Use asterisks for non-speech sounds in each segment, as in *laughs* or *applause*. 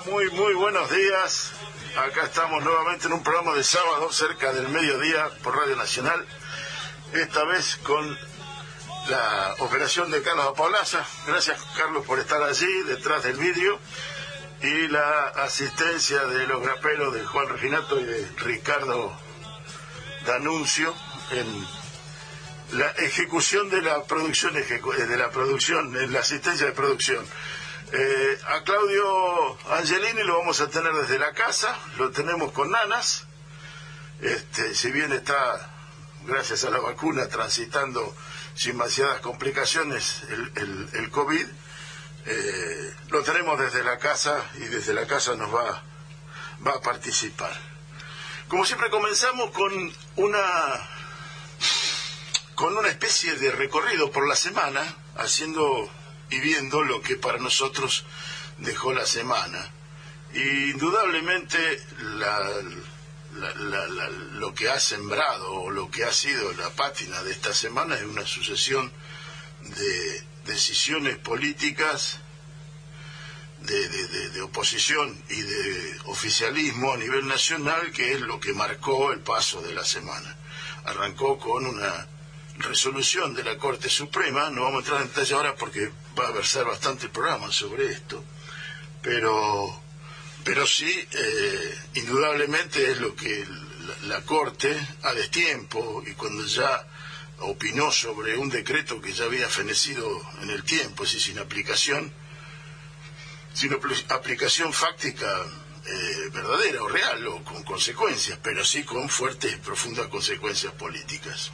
Muy, muy buenos días. Acá estamos nuevamente en un programa de sábado cerca del mediodía por Radio Nacional. Esta vez con la operación de Carlos Apolaza. Gracias, Carlos, por estar allí detrás del vídeo y la asistencia de los graperos de Juan Reginato y de Ricardo Danuncio en la ejecución de la producción eh, de la producción en la asistencia de producción eh, a Claudio Angelini lo vamos a tener desde la casa lo tenemos con nanas este, si bien está gracias a la vacuna transitando sin demasiadas complicaciones el, COVID eh, lo tenemos desde la casa y desde la casa nos va, va a participar. Como siempre comenzamos con una con una especie de recorrido por la semana, haciendo y viendo lo que para nosotros dejó la semana. indudablemente lo que ha sembrado o lo que ha sido la pátina de esta semana es una sucesión de decisiones políticas de, de, oposición y de oficialismo a nivel nacional, que es lo que marcó el paso de la semana. Arrancó con una resolución de la Corte Suprema, no vamos a entrar en detalle ahora porque va a versar bastante programa sobre esto, pero, pero sí, eh, indudablemente es lo que la, Corte a destiempo y cuando ya opinó sobre un decreto que ya había fenecido en el tiempo, decir, sin aplicación, sin aplicación fáctica eh, verdadera o real o con consecuencias, pero sí con fuertes y profundas consecuencias políticas.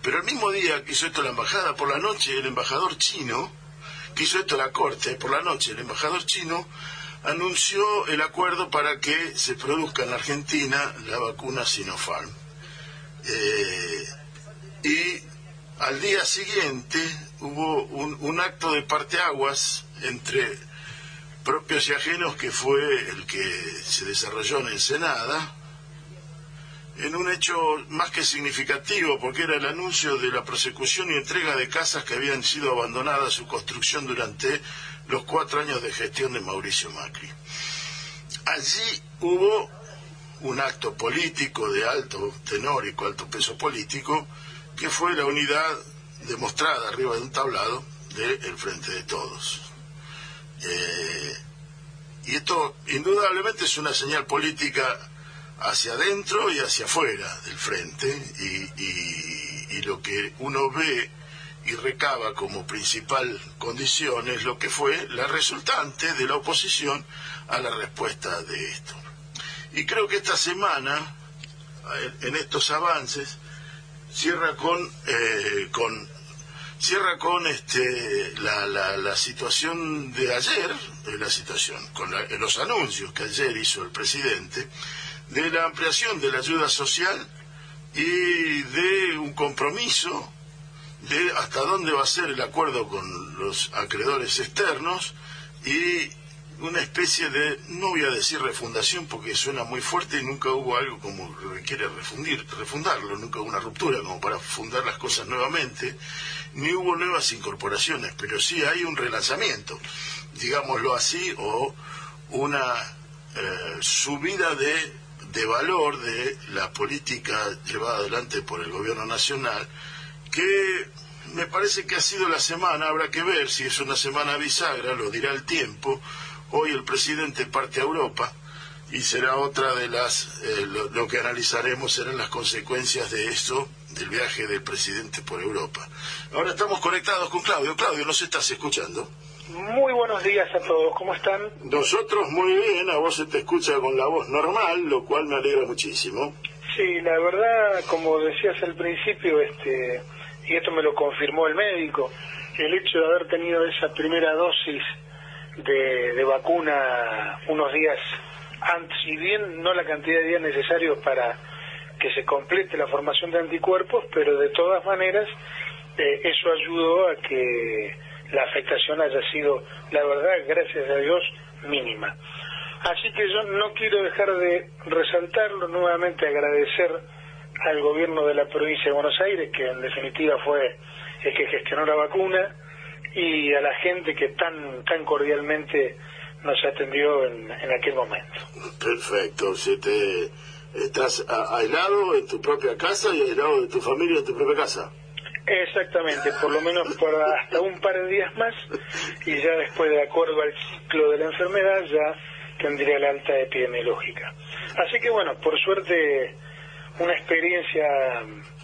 Pero el mismo día que hizo esto la embajada por la noche, el embajador chino, hizo esto la corte por la noche, el embajador chino anunció el acuerdo para que se produzca en Argentina la vacuna Sinopharm. Eh, y al día siguiente hubo un, acto de parteaguas entre propios y ajenos que fue el que se desarrolló en Ensenada, en un hecho más que significativo, porque era el anuncio de la prosecución y entrega de casas que habían sido abandonadas su construcción durante los cuatro años de gestión de Mauricio Macri. Allí hubo un acto político de alto tenor y alto peso político, que fue la unidad demostrada arriba de un tablado del Frente de Todos. Eh, y esto indudablemente es una señal política hacia adentro y hacia afuera del frente y, y, lo que uno ve y recaba como principal condición es lo que fue la resultante de la oposición a la respuesta de esto. Y creo que esta semana, en estos avances, cierra con, eh, con cierra con este la, la, situación de ayer, la situación, con los anuncios que ayer hizo el presidente de la ampliación de la ayuda social y de un compromiso de hasta dónde va a ser el acuerdo con los acreedores externos y una especie de, no voy a decir refundación porque suena muy fuerte y nunca hubo algo como requiere refundir, refundarlo, nunca hubo una ruptura como para fundar las cosas nuevamente, ni hubo nuevas incorporaciones, pero sí hay un relanzamiento, digámoslo así, o una eh, subida de de valor de la política llevada adelante por el gobierno nacional, que me parece que ha sido la semana, habrá que ver si es una semana bisagra, lo dirá el tiempo. Hoy el presidente parte a Europa y será otra de las, eh, lo, que analizaremos serán las consecuencias de esto, del viaje del presidente por Europa. Ahora estamos conectados con Claudio. Claudio, ¿nos estás escuchando? Muy buenos días a todos, ¿cómo están? Nosotros muy bien, a vos se te escucha con la voz normal, lo cual me alegra muchísimo. Sí, la verdad, como decías al principio, este, y esto me lo confirmó el médico, el hecho de haber tenido esa primera dosis de, vacuna unos días antes, y bien no la cantidad de días necesarios para que se complete la formación de anticuerpos, pero de todas maneras eh, eso ayudó a que la afectación haya sido, la verdad, gracias a Dios, mínima. Así que yo no quiero dejar de resaltarlo, nuevamente agradecer al gobierno de la provincia de Buenos Aires, que en definitiva fue el que gestionó la vacuna, y a la gente que tan, tan cordialmente nos atendió en, aquel momento. Perfecto. Si te, ¿Estás aislado en tu propia casa y aislado de tu familia en tu propia casa? Exactamente, por lo menos por hasta un par de días más y ya después, de acuerdo al ciclo de la enfermedad, ya tendría la alta epidemiológica. Así que bueno, por suerte una experiencia,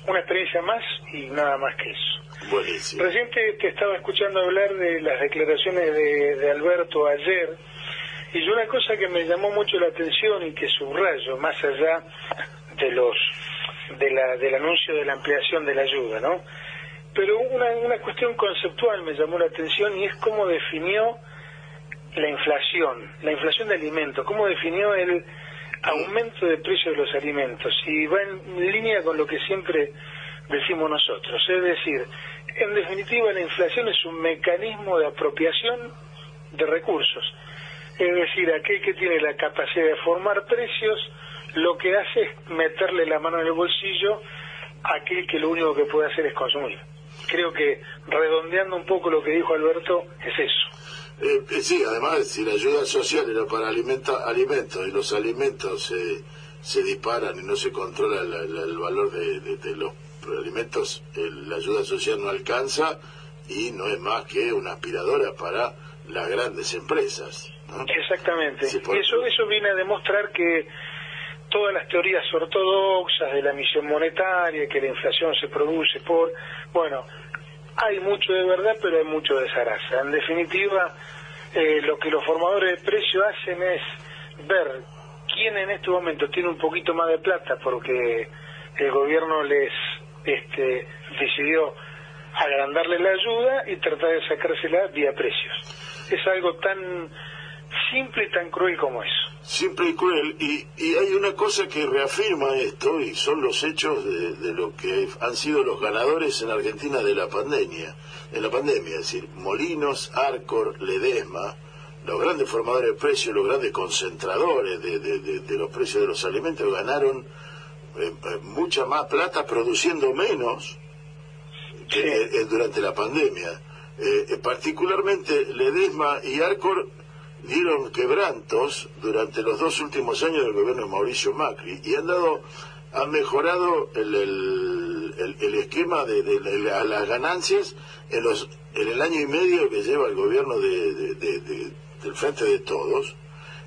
una experiencia más y nada más que eso. Buenísimo. Recién te, estaba escuchando hablar de las declaraciones de, de Alberto ayer y una cosa que me llamó mucho la atención y que subrayo más allá de los de la, del anuncio de la ampliación de la ayuda, ¿no? Pero una, una cuestión conceptual me llamó la atención y es cómo definió la inflación, la inflación de alimentos, cómo definió el aumento de precios de los alimentos. Y va en línea con lo que siempre decimos nosotros, es decir, en definitiva la inflación es un mecanismo de apropiación de recursos, es decir, aquel que tiene la capacidad de formar precios lo que hace es meterle la mano en el bolsillo a aquel que lo único que puede hacer es consumir creo que redondeando un poco lo que dijo Alberto, es eso. Eh, eh, sí, además, si la ayuda social era para alimenta, alimentos y los alimentos se disparan y no se controla el valor de, los alimentos, la ayuda social no alcanza y no es más que una aspiradora para las grandes empresas. Exactamente. y eso, eso viene a demostrar que todas las teorías ortodoxas de la emisión monetaria, que la inflación se produce por, bueno, hay mucho de verdad, pero hay mucho de zaraza. En definitiva, eh, lo que los formadores de precio hacen es ver quién en este momento tiene un poquito más de plata porque el gobierno les este, decidió agrandarle la ayuda y tratar de sacársela vía precios. Es algo tan simple y tan cruel como eso. Simple y cruel. Y, y hay una cosa que reafirma esto, y son los hechos de, lo que han sido los ganadores en Argentina de la pandemia, de la pandemia, es decir, Molinos, Arcor, Ledesma, los grandes formadores de precios, los grandes concentradores de, de, los precios de los alimentos ganaron eh, eh, mucha más plata produciendo menos que, eh, durante la pandemia. particularmente Ledesma y Arcor dieron quebrantos durante los dos últimos años del gobierno de Mauricio Macri y han dado han mejorado el, el, esquema de, las ganancias en los en el año y medio que lleva el gobierno de, del frente de todos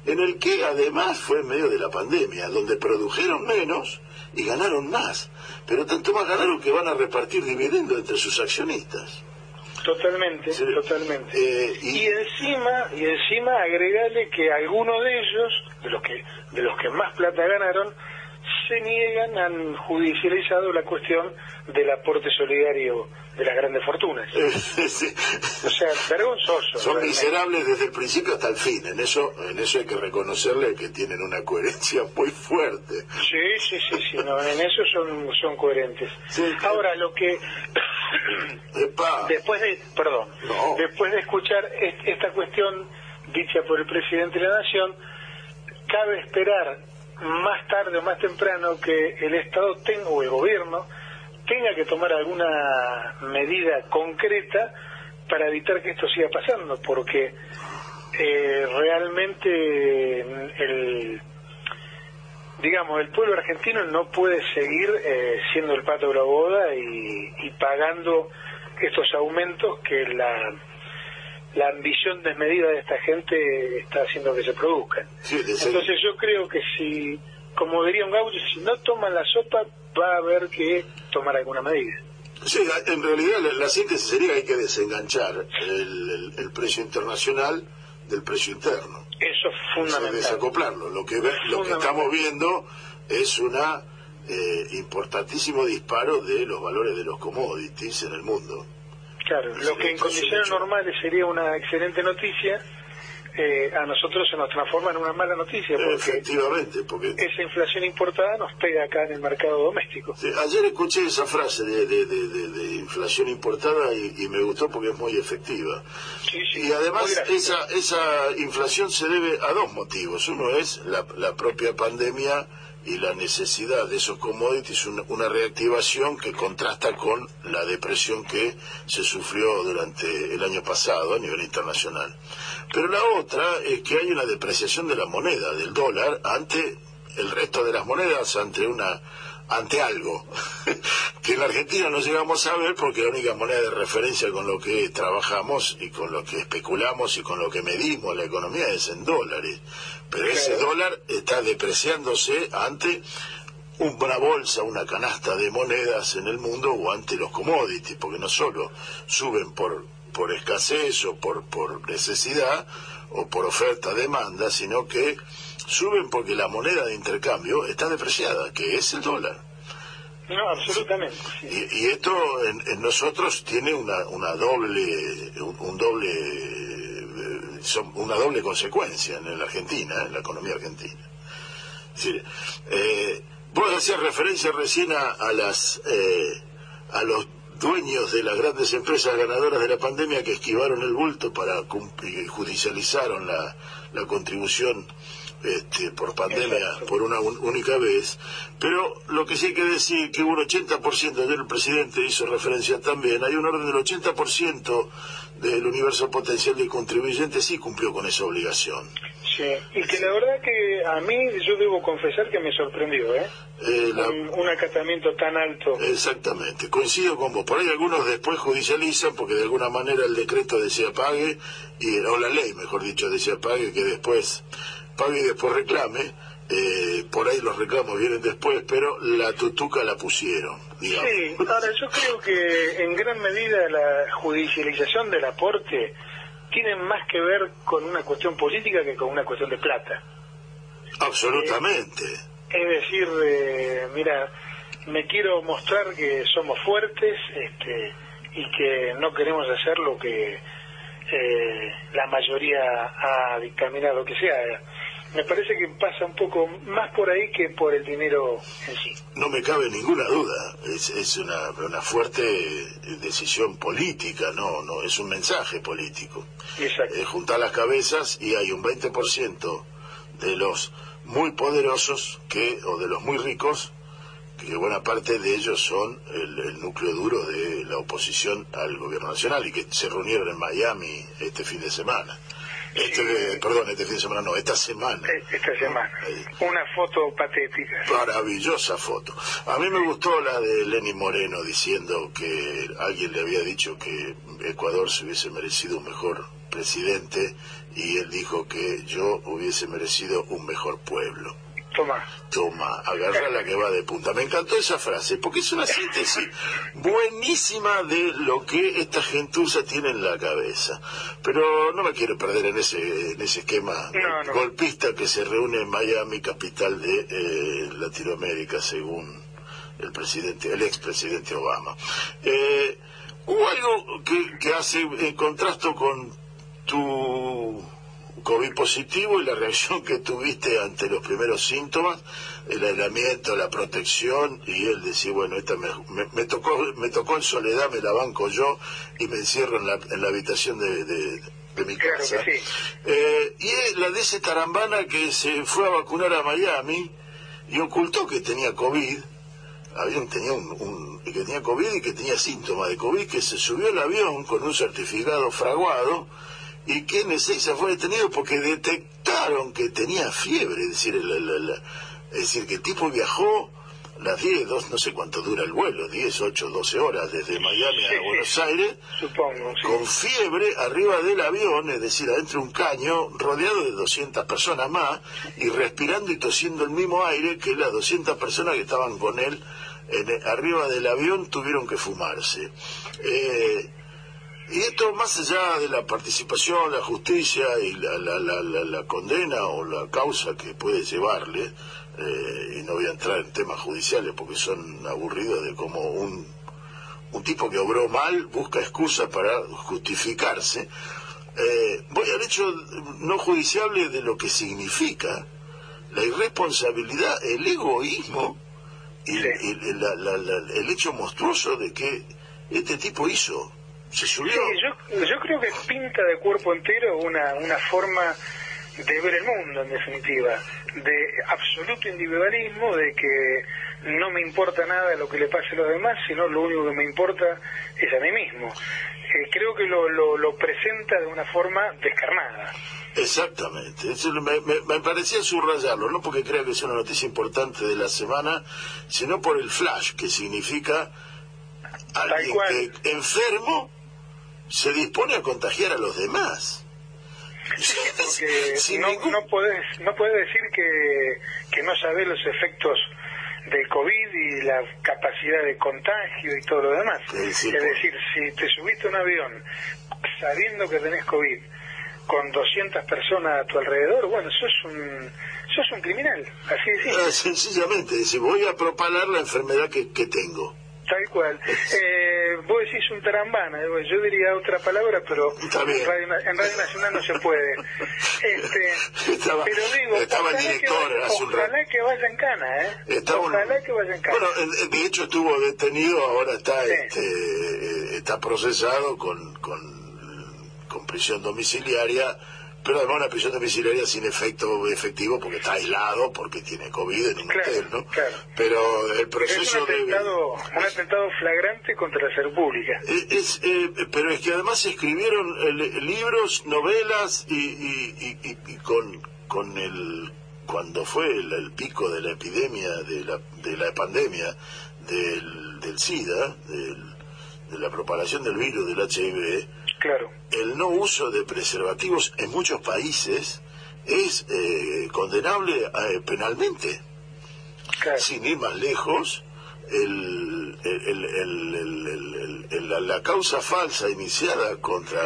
en el que además fue en medio de la pandemia donde produjeron menos y ganaron más pero tanto más ganaron que van a repartir dividendos entre sus accionistas Totalmente, totalmente. Eh, y... encima, y encima agregarle que algunos de ellos, de los que, de los que más plata ganaron, se niegan, han judicializado la cuestión del aporte solidario de las grandes fortunas. *laughs* O sea, vergonzoso. Son miserables desde el principio hasta el fin. En eso, en eso hay que reconocerle que tienen una coherencia *laughs* muy fuerte. Sí, sí, sí, sí. No, en eso son, son coherentes. Ahora, lo que *coughs* después de, perdón, después de escuchar esta cuestión dicha por el presidente de la Nación, cabe esperar más tarde o más temprano que el Estado tenga, o el gobierno tenga que tomar alguna medida concreta para evitar que esto siga pasando, porque eh, realmente el digamos, el pueblo argentino no puede seguir eh, siendo el pato de la boda y, pagando estos aumentos que la, la ambición desmedida de esta gente está haciendo que se produzcan. Entonces yo creo que si, como diría un gaucho, si no toman la sopa, va a haber que tomar alguna medida. Sí, en realidad la, síntesis sería que hay que desenganchar el, precio internacional del precio interno. Eso es fundamental. desacoplarlo. Lo que, lo que estamos viendo es una eh, importantísimo disparo de los valores de los commodities en el mundo. Claro, lo que en condiciones normales sería una excelente noticia, eh, a nosotros se nos transforma en una mala noticia. Porque Efectivamente, porque... Esa inflación importada nos pega acá en el mercado doméstico. ayer escuché esa frase de, de, inflación importada y, me gustó porque es muy efectiva. y además esa, esa inflación se debe a dos motivos. Uno es la, la propia pandemia y la necesidad de esos commodities, una, reactivación que contrasta con la depresión que se sufrió durante el año pasado a nivel internacional. Pero la otra es que hay una depreciación de la moneda, del dólar, ante el resto de las monedas, ante una ante algo *laughs* que en la Argentina no llegamos a ver porque la única moneda de referencia con lo que trabajamos y con lo que especulamos y con lo que medimos la economía es en dólares. Pero ese dólar está depreciándose ante una bolsa, una canasta de monedas en el mundo o ante los commodities, porque no solo suben por, por escasez o por, por necesidad o por oferta-demanda, sino que suben porque la moneda de intercambio está depreciada, que es el dólar. No, absolutamente. Y, esto en, nosotros tiene una, una doble, un doble son una doble consecuencia en la Argentina, en la economía argentina. eh, vos hacías referencia recién a, las eh, a los dueños de las grandes empresas ganadoras de la pandemia que esquivaron el bulto para cumplir, judicializaron la, la contribución este, por pandemia por una única vez, pero lo que sí hay que decir que un 80%, ayer el presidente hizo referencia también, hay un orden del 80% del universo potencial de contribuyentes sí cumplió con esa obligación. Sí, y que la verdad que a mí yo debo confesar que me sorprendió, ¿eh? eh un, acatamiento tan alto. Exactamente, coincido con vos. Por ahí algunos después judicializan porque de alguna manera el decreto decía pague, y, o la ley, mejor dicho, decía pague, que después pague y después reclame eh, por ahí los reclamos vienen después, pero la tutuca la pusieron. Sí, ahora yo creo que en gran medida la judicialización del aporte tiene más que ver con una cuestión política que con una cuestión de plata. Absolutamente. Eh, es decir, eh, mira, me quiero mostrar que somos fuertes este, y que no queremos hacer lo que la mayoría ha dictaminado que sea me parece que pasa un poco más por ahí que por el dinero en sí. No me cabe ninguna duda, es, es una, una fuerte decisión política, no, no es un mensaje político. Exacto. Eh, juntar las cabezas y hay un 20% de los muy poderosos que o de los muy ricos que buena parte de ellos son el, el, núcleo duro de la oposición al gobierno nacional y que se reunieron en Miami este fin de semana. Este, perdón, este fin de semana no, esta semana. Eh, esta semana. Una foto patética. Maravillosa foto. A mí me gustó la de Lenny Moreno diciendo que alguien le había dicho que Ecuador se hubiese merecido un mejor presidente y él dijo que yo hubiese merecido un mejor pueblo. Toma. Toma, agarra la que va de punta. Me encantó esa frase, porque es una síntesis buenísima de lo que esta gentuza tiene en la cabeza. Pero no me quiero perder en ese, en ese esquema golpista que se reúne en Miami, capital de eh, Latinoamérica, según el presidente, el expresidente Obama. Eh, hubo algo que, que hace en contrasto con tu COVID positivo y la reacción que tuviste ante los primeros síntomas, el aislamiento, la protección, y él decía, bueno, esta me, me, tocó me tocó en soledad, me la banco yo y me encierro en la, en la habitación de, de, mi casa. Eh, y la de ese tarambana que se fue a vacunar a Miami y ocultó que tenía COVID, había, tenía un, un, que tenía COVID y que tenía síntomas de COVID, que se subió al avión con un certificado fraguado, y que en se fue detenido porque detectaron que tenía fiebre, es decir, Es decir, que el tipo viajó las 10, dos, no sé cuánto dura el vuelo, 10, 8, 12 horas desde Miami a Buenos Aires, Supongo, sí. con fiebre arriba del avión, es decir, adentro de un caño, rodeado de 200 personas más, y respirando y tosiendo el mismo aire que las 200 personas que estaban con él en- arriba del avión tuvieron que fumarse. Eh, y esto más allá de la participación, la justicia y la, la, la, la- la condena o la causa que puede llevarle, eh, y no voy a entrar en temas judiciales porque son aburridos de como un, un tipo que obró mal busca excusa para justificarse, eh, voy al hecho no judiciable de lo que significa la irresponsabilidad, el egoísmo y, la- la- la- el hecho monstruoso de que este tipo hizo. Se subió. Sí, yo, yo creo que pinta de cuerpo entero una, una forma de ver el mundo, en definitiva, de absoluto individualismo, de que no me importa nada lo que le pase a los demás, sino lo único que me importa es a mí mismo. Eh, creo que lo, lo, lo presenta de una forma descarnada. Exactamente, Eso me, me- me parecía subrayarlo, no porque crea que es una noticia importante de la semana, sino por el flash, que significa alguien que enfermo se dispone a contagiar a los demás. porque Sin no, ningún- no podés no podés decir que, que no sabés los efectos del COVID y la capacidad de contagio y todo lo demás. Sí, es por- decir, si te subiste a un avión sabiendo que tenés COVID con 200 personas a tu alrededor, bueno, sos un, sos un criminal, así de. Ah, Sencillamente, dice, voy a propalar la enfermedad que, que tengo. Tal cual. Eh, vos decís un tarambana, yo diría otra palabra, pero en Radio, Na- en Radio Nacional no se puede. Este, Estaba- pero digo, estaba el ojalá, director que, vaya- ojalá que en cana, ¿eh? Estaba un- ojalá que vaya en cana. Bueno, de hecho estuvo detenido, ahora está Sí. este, eh, está procesado con, con, con prisión domiciliaria, pero además una prisión domiciliaria sin efecto efectivo porque está aislado, porque tiene COVID en un Claro, hotel, ¿no? claro. Pero el Pero es proceso un atentado, un atentado flagrante contra la salud pública. Eh, Es, eh, pero es que además se escribieron eh, li- libros, novelas y, y- y- y- y con, con el cuando fue el, el pico de la epidemia, de la, de la pandemia del, del SIDA, del- de la propagación del virus del HIV, Claro. el no uso de preservativos en muchos países es eh, condenable eh, penalmente Claro. sin ir más lejos, el, el- el- la, la causa falsa iniciada contra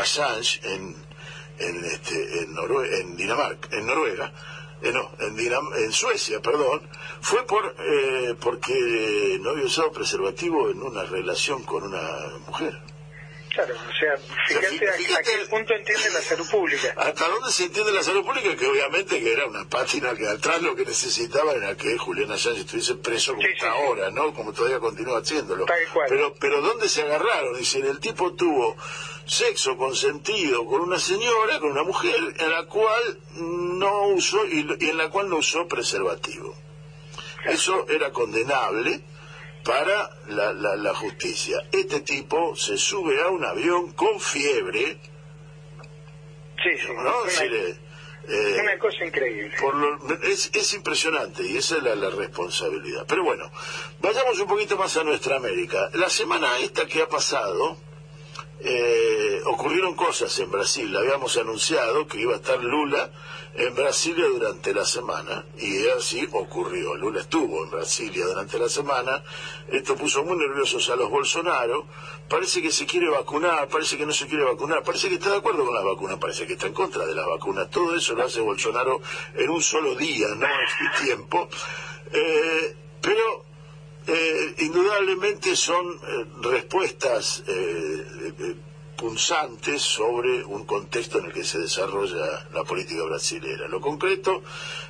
Assange en en este en, Norue- en Dinamarca, en Noruega, eh, no, en, Dinam- en Suecia, perdón, fue por eh, porque no había usado preservativo en una relación con una mujer. Claro, o sea, fíjate, fíjate- a, qué punto entiende la salud pública. ¿Hasta dónde se entiende la salud pública? Que obviamente que era una página que atrás lo que necesitaba era que Julián Assange estuviese preso como Sí, sí, está sí. ahora, ¿no? Como todavía continúa haciéndolo. Tal cual. Pero, pero ¿dónde se agarraron? Dicen, el tipo tuvo sexo consentido con una señora, con una mujer, en la cual no usó, y, y en la cual no usó preservativo. Eso era condenable para la, la, la justicia. Este tipo se sube a un avión con fiebre, Sí, sí. ¿no? Una, Es decir, eh, una cosa increíble. por lo- es, es impresionante y esa es la, la responsabilidad. Pero bueno, vayamos un poquito más a nuestra América. La semana esta que ha pasado, eh, ocurrieron cosas en Brasil. Habíamos anunciado que iba a estar Lula en Brasilia durante la semana y así ocurrió. Lula estuvo en Brasilia durante la semana. Esto puso muy nerviosos a los Bolsonaro. Parece que se quiere vacunar, parece que no se quiere vacunar, parece que está de acuerdo con las vacunas, parece que está en contra de las vacunas. Todo eso lo hace Bolsonaro en un solo día, no en tiempo. Eh, pero eh, indudablemente son eh, respuestas eh, eh, punzantes sobre un contexto en el que se desarrolla la política brasilera. Lo concreto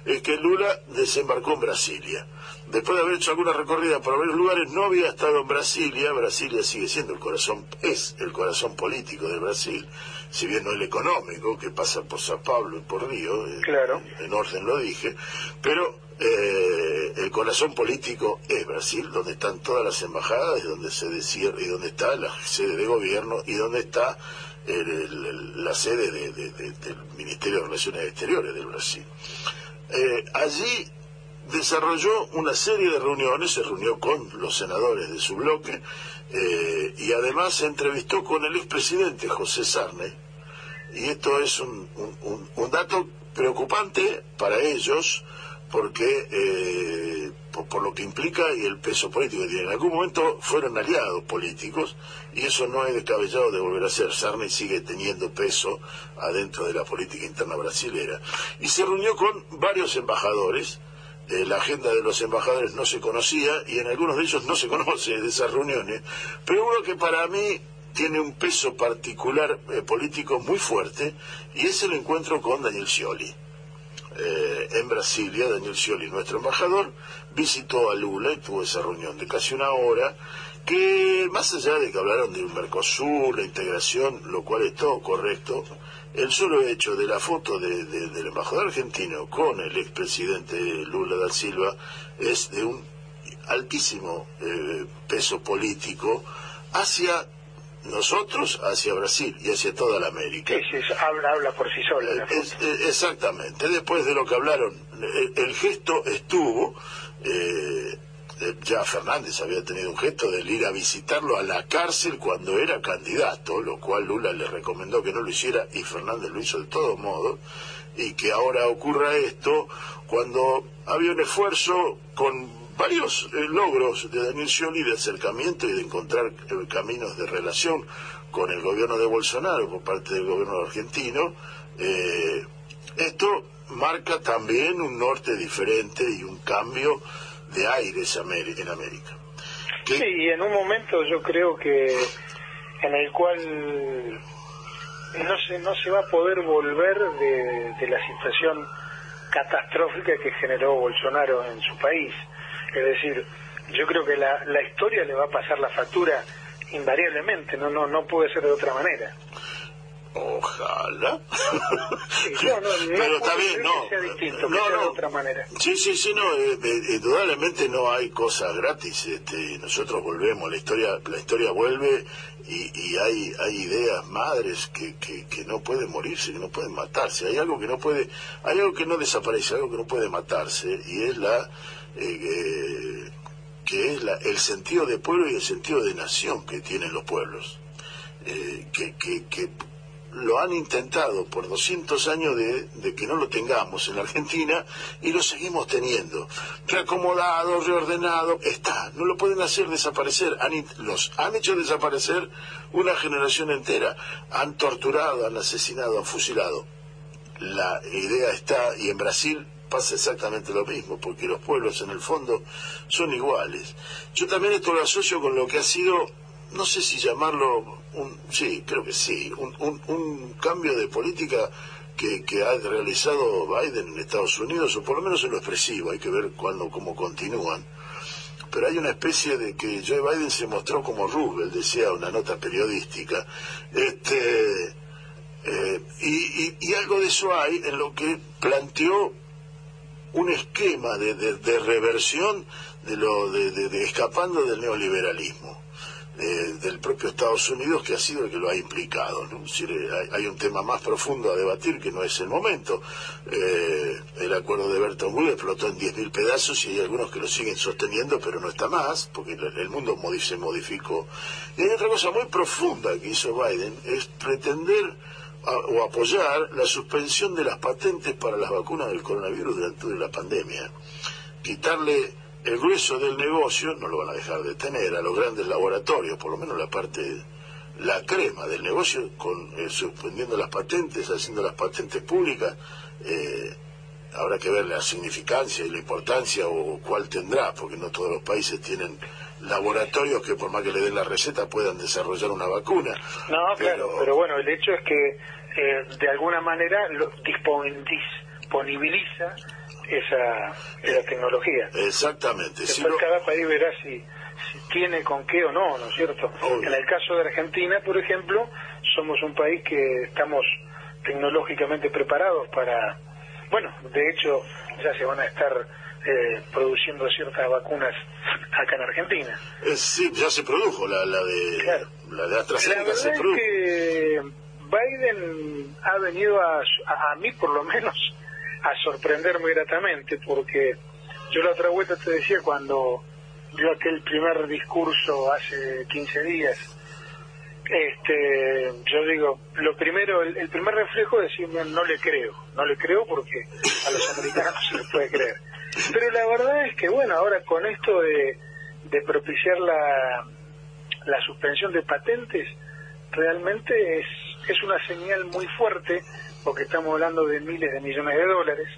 es que Lula desembarcó en Brasilia. Después de haber hecho alguna recorrida por varios lugares, no había estado en Brasilia. Brasilia sigue siendo el corazón, es el corazón político de Brasil, si bien no el económico, que pasa por Sao Paulo y por Río, Claro. en orden lo dije, pero eh, el corazón político es Brasil, donde están todas las embajadas, y donde se decía, y donde está la sede de gobierno, y donde está la sede de- de- de- del Ministerio de Relaciones Exteriores del Brasil. Eh, allí desarrolló una serie de reuniones, se reunió con los senadores de su bloque eh, y además se entrevistó con el expresidente José Sarney. Y esto es un, dato preocupante para ellos porque eh, por, lo que implica y el peso político que tiene. En algún momento fueron aliados políticos y eso no es descabellado de volver a ser. Sarney sigue teniendo peso adentro de la política interna brasilera. Y se reunió con varios embajadores. Eh, la agenda de los embajadores no se conocía y en algunos de ellos no se *laughs* conoce de esas reuniones. Pero uno que para mí tiene un peso particular eh, político muy fuerte y es el encuentro con Daniel Scioli. Eh, en Brasilia, Daniel Scioli, nuestro embajador, visitó a Lula y tuvo esa reunión de casi una hora, que más allá de que hablaron de un Mercosur, la integración, lo cual es todo correcto, el solo hecho de la foto del embajador argentino con el expresidente Lula da Silva es de un altísimo eh, peso político hacia nosotros hacia Brasil y hacia toda la América. habla, habla por sí sola. exactamente. Después de lo que hablaron, el, gesto estuvo. Eh, eh, ya Fernández había tenido un gesto de ir a visitarlo a la cárcel cuando era candidato, lo cual Lula le recomendó que no lo hiciera y Fernández lo hizo de todo modo, y que ahora ocurra esto cuando había un esfuerzo con varios eh, logros de Daniel Scioli de acercamiento y de encontrar eh, caminos de relación con el gobierno de Bolsonaro por parte del gobierno argentino. Eh, esto marca también un norte diferente y un cambio de aires en América. Sí, y en un momento yo creo que en el cual no se, no se va a poder volver de, de la situación catastrófica que generó Bolsonaro en su país. Es decir, yo creo que la, la historia le va a pasar la factura invariablemente, no, no, no puede ser de otra manera. Ojalá. pero está bien, no. no, no. De otra manera. Sí, sí, sí, no. Eh, eh, indudablemente no hay cosas gratis. Este, nosotros volvemos, la historia, la historia vuelve y, y hay, hay ideas madres que, que, que, no pueden morirse, que no pueden matarse. Hay algo que no puede, hay algo que no desaparece, algo que no puede matarse y es la eh, que es el sentido de pueblo y el sentido de nación que tienen los pueblos, eh, que, lo han intentado por 200 años de, que no lo tengamos en la Argentina y lo seguimos teniendo. Reacomodado, reordenado, está, no lo pueden hacer desaparecer, han, los han hecho desaparecer una generación entera, han torturado, han asesinado, han fusilado. La idea está, y en Brasil pasa exactamente lo mismo, porque los pueblos en el fondo son iguales. Yo también esto lo asocio con lo que ha sido, no sé si llamarlo, un, sí, creo que sí, un, cambio de política que, ha realizado Biden en Estados Unidos, o por lo menos en lo expresivo, hay que ver cuándo, cómo continúan. Pero hay una especie de que Joe Biden se mostró como Roosevelt, decía una nota periodística. Este, eh, y, algo de eso hay en lo que planteó un esquema de, de, reversión de lo de, escapando del neoliberalismo del propio Estados Unidos que ha sido el que lo ha implicado ¿no? hay, un tema más profundo a debatir que no es el momento eh, el acuerdo de Bretton Woods explotó en 10.000 pedazos y hay algunos que lo siguen sosteniendo pero no está más porque el mundo se modificó y hay otra cosa muy profunda que hizo Biden es pretender o apoyar la suspensión de las patentes para las vacunas del coronavirus durante la pandemia. Quitarle el grueso del negocio, no lo van a dejar de tener, a los grandes laboratorios, por lo menos la parte, la crema del negocio, con eh, suspendiendo las patentes, haciendo las patentes públicas, eh, habrá que ver la significancia y la importancia o cuál tendrá, porque no todos los países tienen laboratorios que por más que le den la receta puedan desarrollar una vacuna. No, claro, pero bueno, el hecho es que eh, de alguna manera lo disponibiliza esa, esa tecnología. Exactamente. Después cada país verá si, si, tiene con qué o no, ¿no es cierto? En el caso de Argentina, por ejemplo, somos un país que estamos tecnológicamente preparados para, bueno, de hecho ya se van a estar eh, produciendo ciertas vacunas acá en Argentina. Eh, sí, ya se produjo la, la de la de AstraZeneca se produjo. que Biden ha venido a, a, mí por lo menos a sorprender muy gratamente porque Yo la otra vuelta te decía cuando dio aquel primer discurso hace 15 días, este, yo digo, lo primero, el, primer reflejo es decir, no, le creo, no le creo porque a los americanos no se les puede creer. Pero la verdad es que, bueno, ahora con esto de, de propiciar la, la suspensión de patentes, realmente es, es una señal muy fuerte, porque estamos hablando de miles de millones de dólares,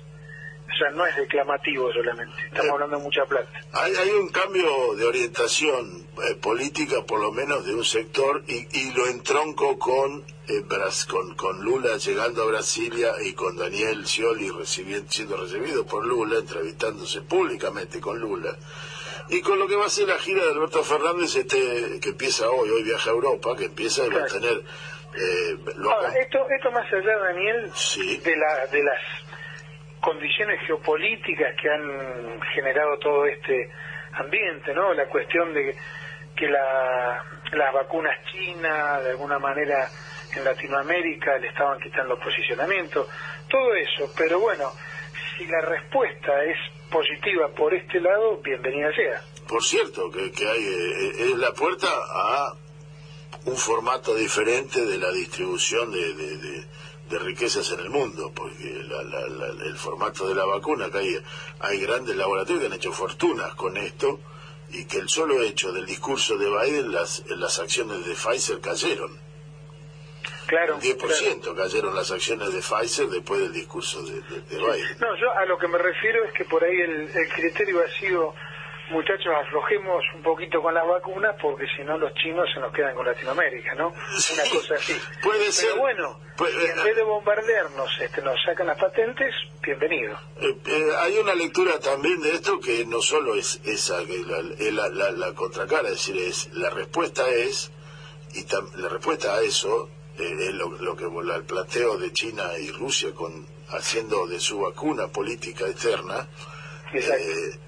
o sea, no es declamativo solamente, estamos hablando de mucha plata. Hay, hay un cambio de orientación eh, política, por lo menos, de un sector, y, y lo entronco con, eh, con, con Lula llegando a Brasilia y con Daniel Scioli siendo recibido por Lula, entrevistándose públicamente con Lula. Y con lo que va a ser la gira de Alberto Fernández, este que empieza hoy, hoy viaja a Europa, que empieza a tener... Eh, esto, esto más allá, Daniel, de, la, de las condiciones geopolíticas que han generado todo este ambiente, ¿no? La cuestión de que la, las vacunas chinas, de alguna manera en Latinoamérica, le estaban quitando posicionamiento, todo eso, pero bueno, si la respuesta es positiva por este lado, bienvenida sea. Por cierto, que, que hay, eh, es la puerta a un formato diferente de la distribución de de riquezas en el mundo, porque el formato de la vacuna, que hay, hay grandes laboratorios que han hecho fortunas con esto, y que el solo hecho del discurso de Biden, las, las acciones de Pfizer cayeron. Claro. 10% cayeron las acciones de Pfizer después del discurso de, Biden. No, yo a lo que me refiero es que por ahí el, el criterio ha sido muchachos, aflojemos un poquito con las vacunas porque si no los chinos se nos quedan con Latinoamérica, ¿no? Una cosa así. Puede ser. Pero bueno, en vez de bombardearnos, este, nos sacan las patentes, bienvenido. Eh, eh, hay una lectura también de esto que no solo es esa, que la, la, la, contracara, es decir, es la respuesta es, y la respuesta a eso, eh, es lo, que el planteo de China y Rusia con haciendo de su vacuna política externa, Exacto.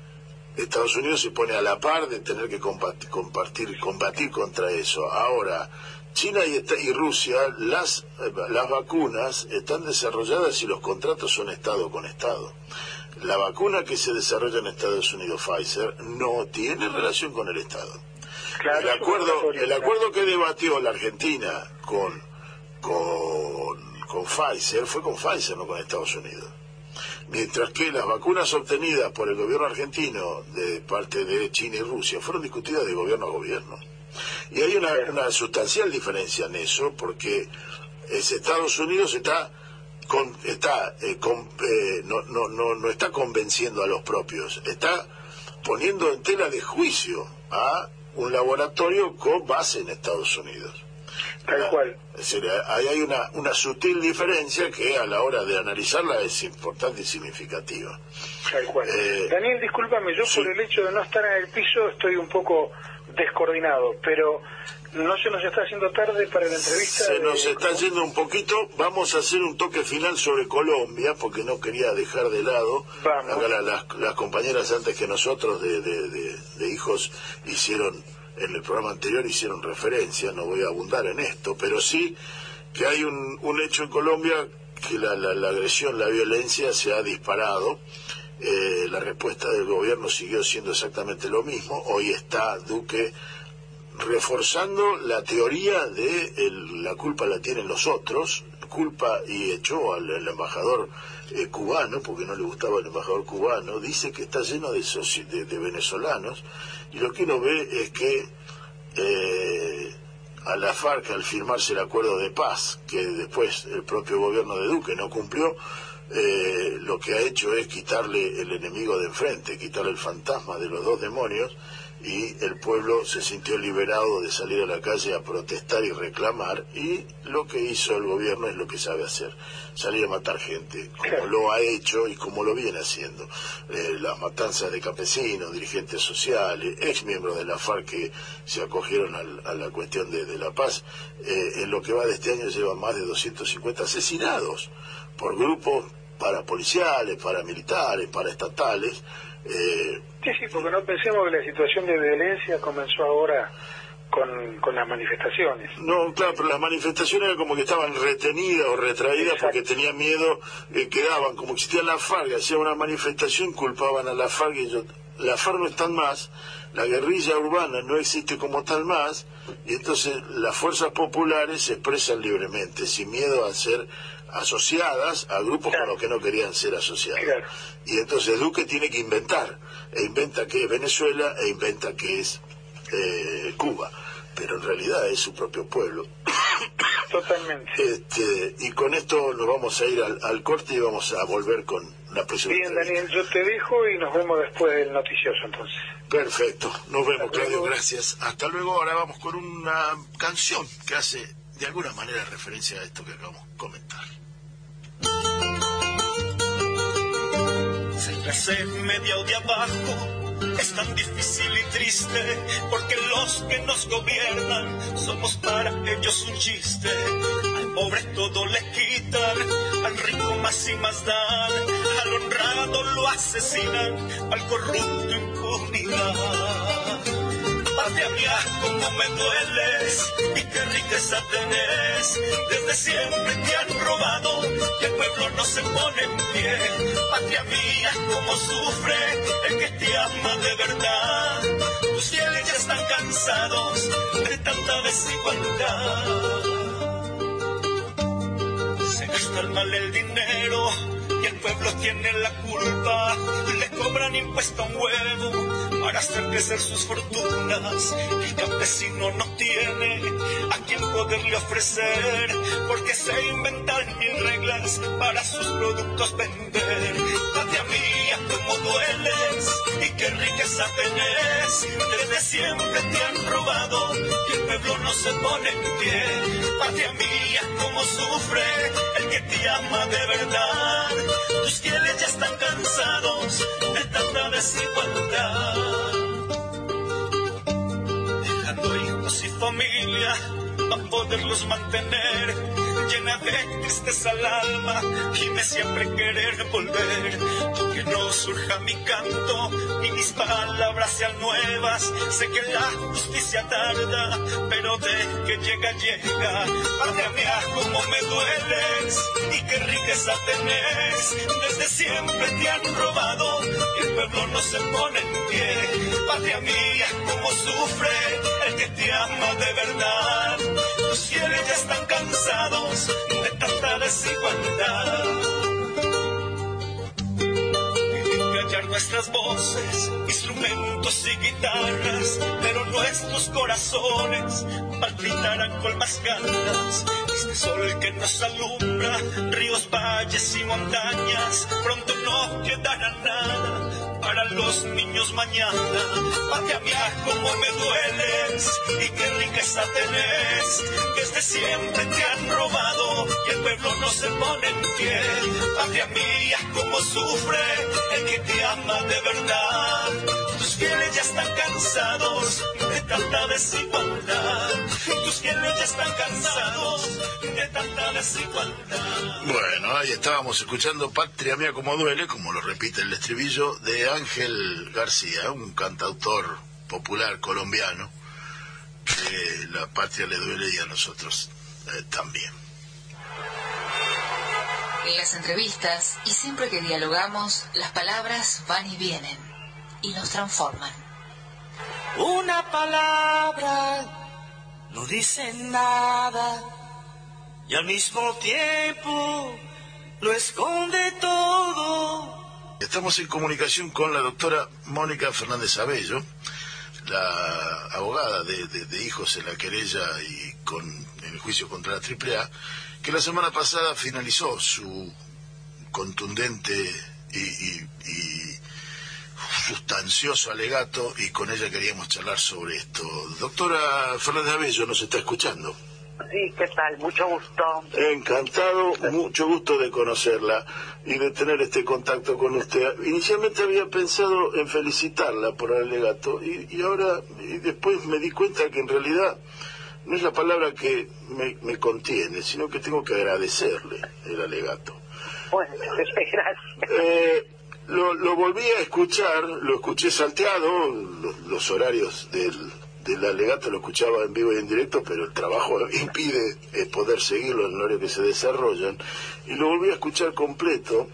Estados Unidos se pone a la par de tener que combatir, compartir, combatir contra eso. Ahora, China y, y Rusia, las, las vacunas están desarrolladas y los contratos son Estado con Estado. La vacuna que se desarrolla en Estados Unidos, Pfizer, no tiene relación con el Estado. el acuerdo, el acuerdo que debatió la Argentina con, con, con Pfizer fue con Pfizer, no con Estados Unidos mientras que las vacunas obtenidas por el gobierno argentino de parte de China y Rusia fueron discutidas de gobierno a gobierno. Y hay una, sustancial diferencia en eso, porque Estados Unidos está está eh, eh, no, no está convenciendo a los propios, está poniendo en tela de juicio a un laboratorio con base en Estados Unidos. Tal cual. Es decir, ahí hay una, una sutil diferencia que a la hora de analizarla es importante y significativa. Tal cual. Eh, Daniel, discúlpame, yo por el hecho de no estar en el piso estoy un poco descoordinado, pero no se nos está haciendo tarde para la entrevista. Se nos está yendo un poquito. Vamos a hacer un toque final sobre Colombia, porque no quería dejar de lado. Acá las, las, compañeras antes que nosotros de, de, de hijos hicieron en el programa anterior hicieron referencia, no voy a abundar en esto, pero sí que hay un, hecho en Colombia que la, la, agresión, la violencia se ha disparado. Eh, la respuesta del gobierno siguió siendo exactamente lo mismo. Hoy está Duque reforzando la teoría de la culpa la tienen los otros, culpa y echó al, embajador eh, cubano, porque no le gustaba el embajador cubano, dice que está lleno de, de venezolanos y lo que uno ve es que eh, a la FARC, al firmarse el acuerdo de paz, que después el propio gobierno de Duque no cumplió, eh, lo que ha hecho es quitarle el enemigo de enfrente, quitarle el fantasma de los dos demonios y el pueblo se sintió liberado de salir a la calle a protestar y reclamar y lo que hizo el gobierno es lo que sabe hacer, salir a matar gente, como lo ha hecho y como lo viene haciendo. Eh, las matanzas de campesinos, dirigentes sociales, ex miembros de la FARC que se acogieron a la cuestión de, la paz, eh, en lo que va de este año llevan más de 250 asesinados por grupos parapoliciales, paramilitares, paraestatales, eh, sí, sí, porque no pensemos que la situación de violencia comenzó ahora con, con las manifestaciones. No, claro, pero las manifestaciones eran como que estaban retenidas o retraídas porque tenían miedo, eh, quedaban, como existía la FARC, hacían una manifestación, culpaban a la FARC y yo, la FARC no están más, la guerrilla urbana no existe como tal más, y entonces las fuerzas populares se expresan libremente, sin miedo a ser asociadas a grupos con los que no querían ser asociados. Claro. Y entonces Duque tiene que inventar, e inventa que es Venezuela, e inventa que es eh, Cuba, pero en realidad es su propio pueblo. Totalmente. Este, y con esto nos vamos a ir al, al corte y vamos a volver con próxima. Bien, entrevista. Daniel, yo te dejo y nos vemos después del noticioso entonces. Perfecto, nos vemos Hasta Claudio, luego. gracias. Hasta luego, ahora vamos con una canción que hace de alguna manera referencia a esto que acabamos de comentar. Ser media o de abajo es tan difícil y triste porque los que nos gobiernan somos para ellos un chiste. Pobre todo le quitan, al rico más y más dan, al honrado lo asesinan, al corrupto impunidad. Patria mía, cómo me dueles y qué riqueza tenés. Desde siempre te han robado y el pueblo no se pone en pie. Patria mía, cómo sufre el que te ama de verdad. Tus fieles ya están cansados de tanta desigualdad. Se gastan mal el dinero. el pueblo tiene la culpa. Le cobran impuesto a un huevo para hacer crecer sus fortunas. El campesino no tiene a quien poderle ofrecer porque se inventan mil reglas para sus productos vender. Patria mía, cómo dueles y qué riqueza tenés. Desde siempre te han robado y el pueblo no se pone en pie. Patria mía, cómo sufre el que te ama de verdad. Tus fieles ya están cansados de tanta desigualdad. Dejando hijos y familia para poderlos mantener. Llena de tristeza al alma y me siempre querer volver. Que no surja mi canto ni mis palabras sean nuevas. Sé que la justicia tarda, pero de que llega, llega. Patria mía, como me dueles y qué riqueza tenés. Desde siempre te han robado y el pueblo no se pone en pie. Patria mía, como sufre el que te ama de verdad. Tus fieles ya están cansados de tanta desigualdad. Quieren callar nuestras voces, instrumentos y guitarras, pero nuestros corazones palpitarán con más ganas. Este sol que nos alumbra, ríos, valles y montañas, pronto no quedará nada para los niños mañana. Patria mía, como me dueles y qué riqueza tenés. Desde siempre te han robado y el pueblo no se pone en pie. Patria mía, como sufre el que te ama de verdad. Tus fieles ya están cansados de tanta desigualdad. Tus fieles ya están cansados de tanta desigualdad. Bueno, ahí estábamos escuchando Patria Mía como duele, como lo repite el estribillo, de Ángel García, un cantautor popular colombiano, que la patria le duele y a nosotros eh, también. En las entrevistas y siempre que dialogamos, las palabras van y vienen y nos transforman. Una palabra no dice nada y al mismo tiempo lo esconde todo. Estamos en comunicación con la doctora Mónica Fernández Abello, la abogada de, de- de hijos en la querella y con en el juicio contra la AAA, que la semana pasada finalizó su contundente y, y- y sustancioso alegato y con ella queríamos charlar sobre esto. Doctora Fernández Abello, ¿nos está escuchando? Sí, ¿qué tal? Mucho gusto. Encantado, mucho gusto de conocerla y de tener este contacto con usted. Inicialmente había pensado en felicitarla por el alegato y, y ahora y después me di cuenta que en realidad no es la palabra que me, me contiene, sino que tengo que agradecerle el alegato. Bueno, gracias. Eh, lo, lo volví a escuchar, lo escuché salteado, los, los horarios del, del alegato lo escuchaba en vivo y en directo, pero el trabajo *laughs* impide eh, poder seguirlo en el horario que se desarrollan. Y lo volví a escuchar completo.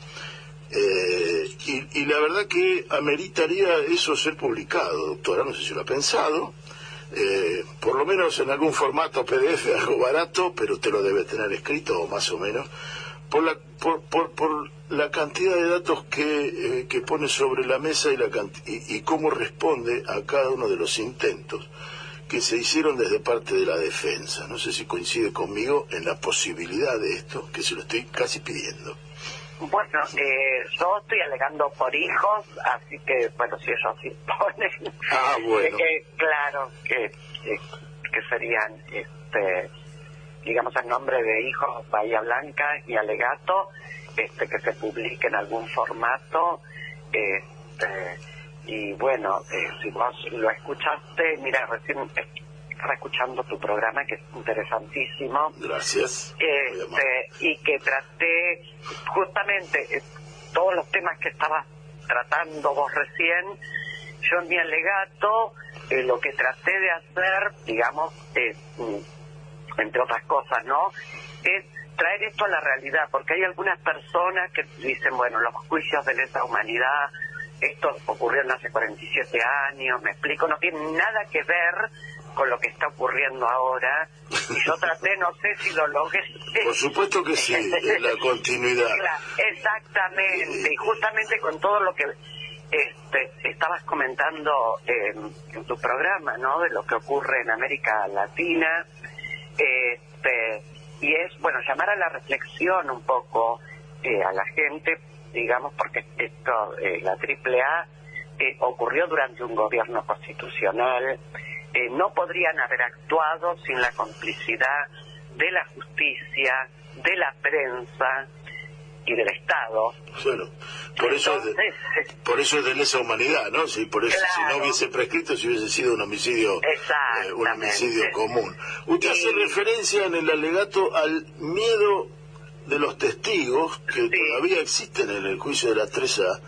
eh, y, y la verdad que ameritaría eso ser publicado, doctora, no sé si lo ha pensado, eh, por lo menos en algún formato PDF, *laughs* algo barato, pero te lo debe tener escrito o más o menos, por la, por, por, por la cantidad de datos que, eh, que pone sobre la mesa y, la y cómo responde a cada uno de los intentos que se hicieron desde parte de la defensa. No sé si coincide conmigo en la posibilidad de esto, que se lo estoy casi pidiendo. Bueno, eh, yo estoy alegando por hijos, así que, bueno, si ellos imponen. Ah, *laughs* bueno. eh, claro, que, que, que serían, este, digamos, el nombre de hijos Bahía Blanca y alegato, este, que se publique en algún formato. Este, y bueno, eh, si vos lo escuchaste, mira, recién estaba escuchando tu programa, que es interesantísimo. Gracias. Este, y que traté justamente todos los temas que estabas tratando vos recién, yo en mi alegato eh, lo que traté de hacer, digamos, eh, entre otras cosas, ¿no? Es traer esto a la realidad, porque hay algunas personas que dicen, bueno, los juicios de lesa humanidad, esto ocurrieron hace 47 años, me explico, no tiene nada que ver con lo que está ocurriendo ahora, y yo traté, no sé si lo logré. Por supuesto que sí, la continuidad. *laughs* Exactamente, y justamente con todo lo que este, estabas comentando en, en tu programa, ¿no? De lo que ocurre en América Latina, este, y es, bueno, llamar a la reflexión un poco eh, a la gente, digamos, porque esto, eh, la AAA eh, ocurrió durante un gobierno constitucional, eh, no podrían haber actuado sin la complicidad de la justicia, de la prensa y del Estado. Bueno, por eso, es de, *laughs* por eso es de lesa humanidad, ¿no? Si, por eso, si no hubiese prescrito, si hubiese sido un homicidio, eh, un homicidio común. Usted hace referencia en el alegato al miedo de los testigos que Sí. todavía existen en el juicio de la 3A,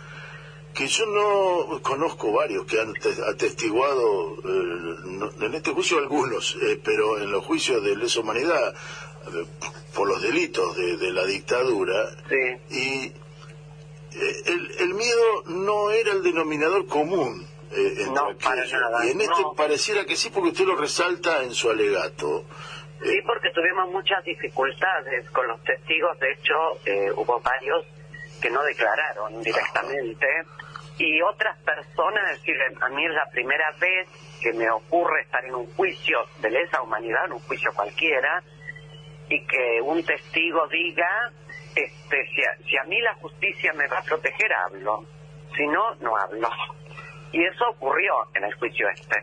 que yo no conozco varios que han te- atestiguado, eh, no- en este juicio algunos, eh, pero en los juicios de lesa humanidad, eh, por los delitos de, de la dictadura, sí. y eh, el, el miedo no era el denominador común. eh, No, nada, y en este no. pareciera que sí, porque usted lo resalta en su alegato. Sí, porque tuvimos muchas dificultades con los testigos. De hecho, eh, hubo varios que no declararon directamente. Y otras personas, es decir, a mí es la primera vez que me ocurre estar en un juicio de lesa humanidad, en un juicio cualquiera, y que un testigo diga, este, si a, si a mí la justicia me va a proteger, hablo. Si no, no hablo. Y eso ocurrió en el juicio este.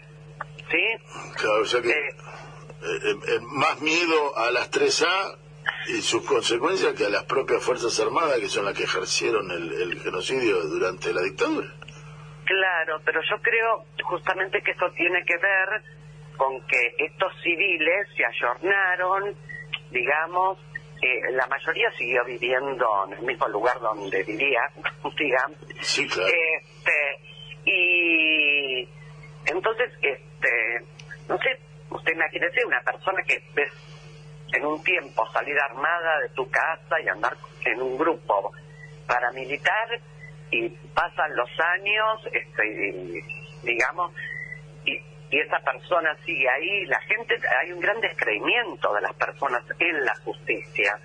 ¿Sí? Claro, o sea que Eh, eh, eh, más miedo a las 3A y sus consecuencias que a las propias Fuerzas Armadas, que son las que ejercieron el, el genocidio durante la dictadura. Claro, pero yo creo justamente que esto tiene que ver con que estos civiles se ayornaron, digamos, eh, la mayoría siguió viviendo en el mismo lugar donde vivía, *laughs* digamos. Sí, claro. Este, y entonces, este, no sé, usted imagínese una persona que en un tiempo salir armada de tu casa y andar en un grupo paramilitar y pasan los años, este, digamos, y, y esa persona sigue ahí, la gente, hay un gran descreimiento de las personas en la justicia,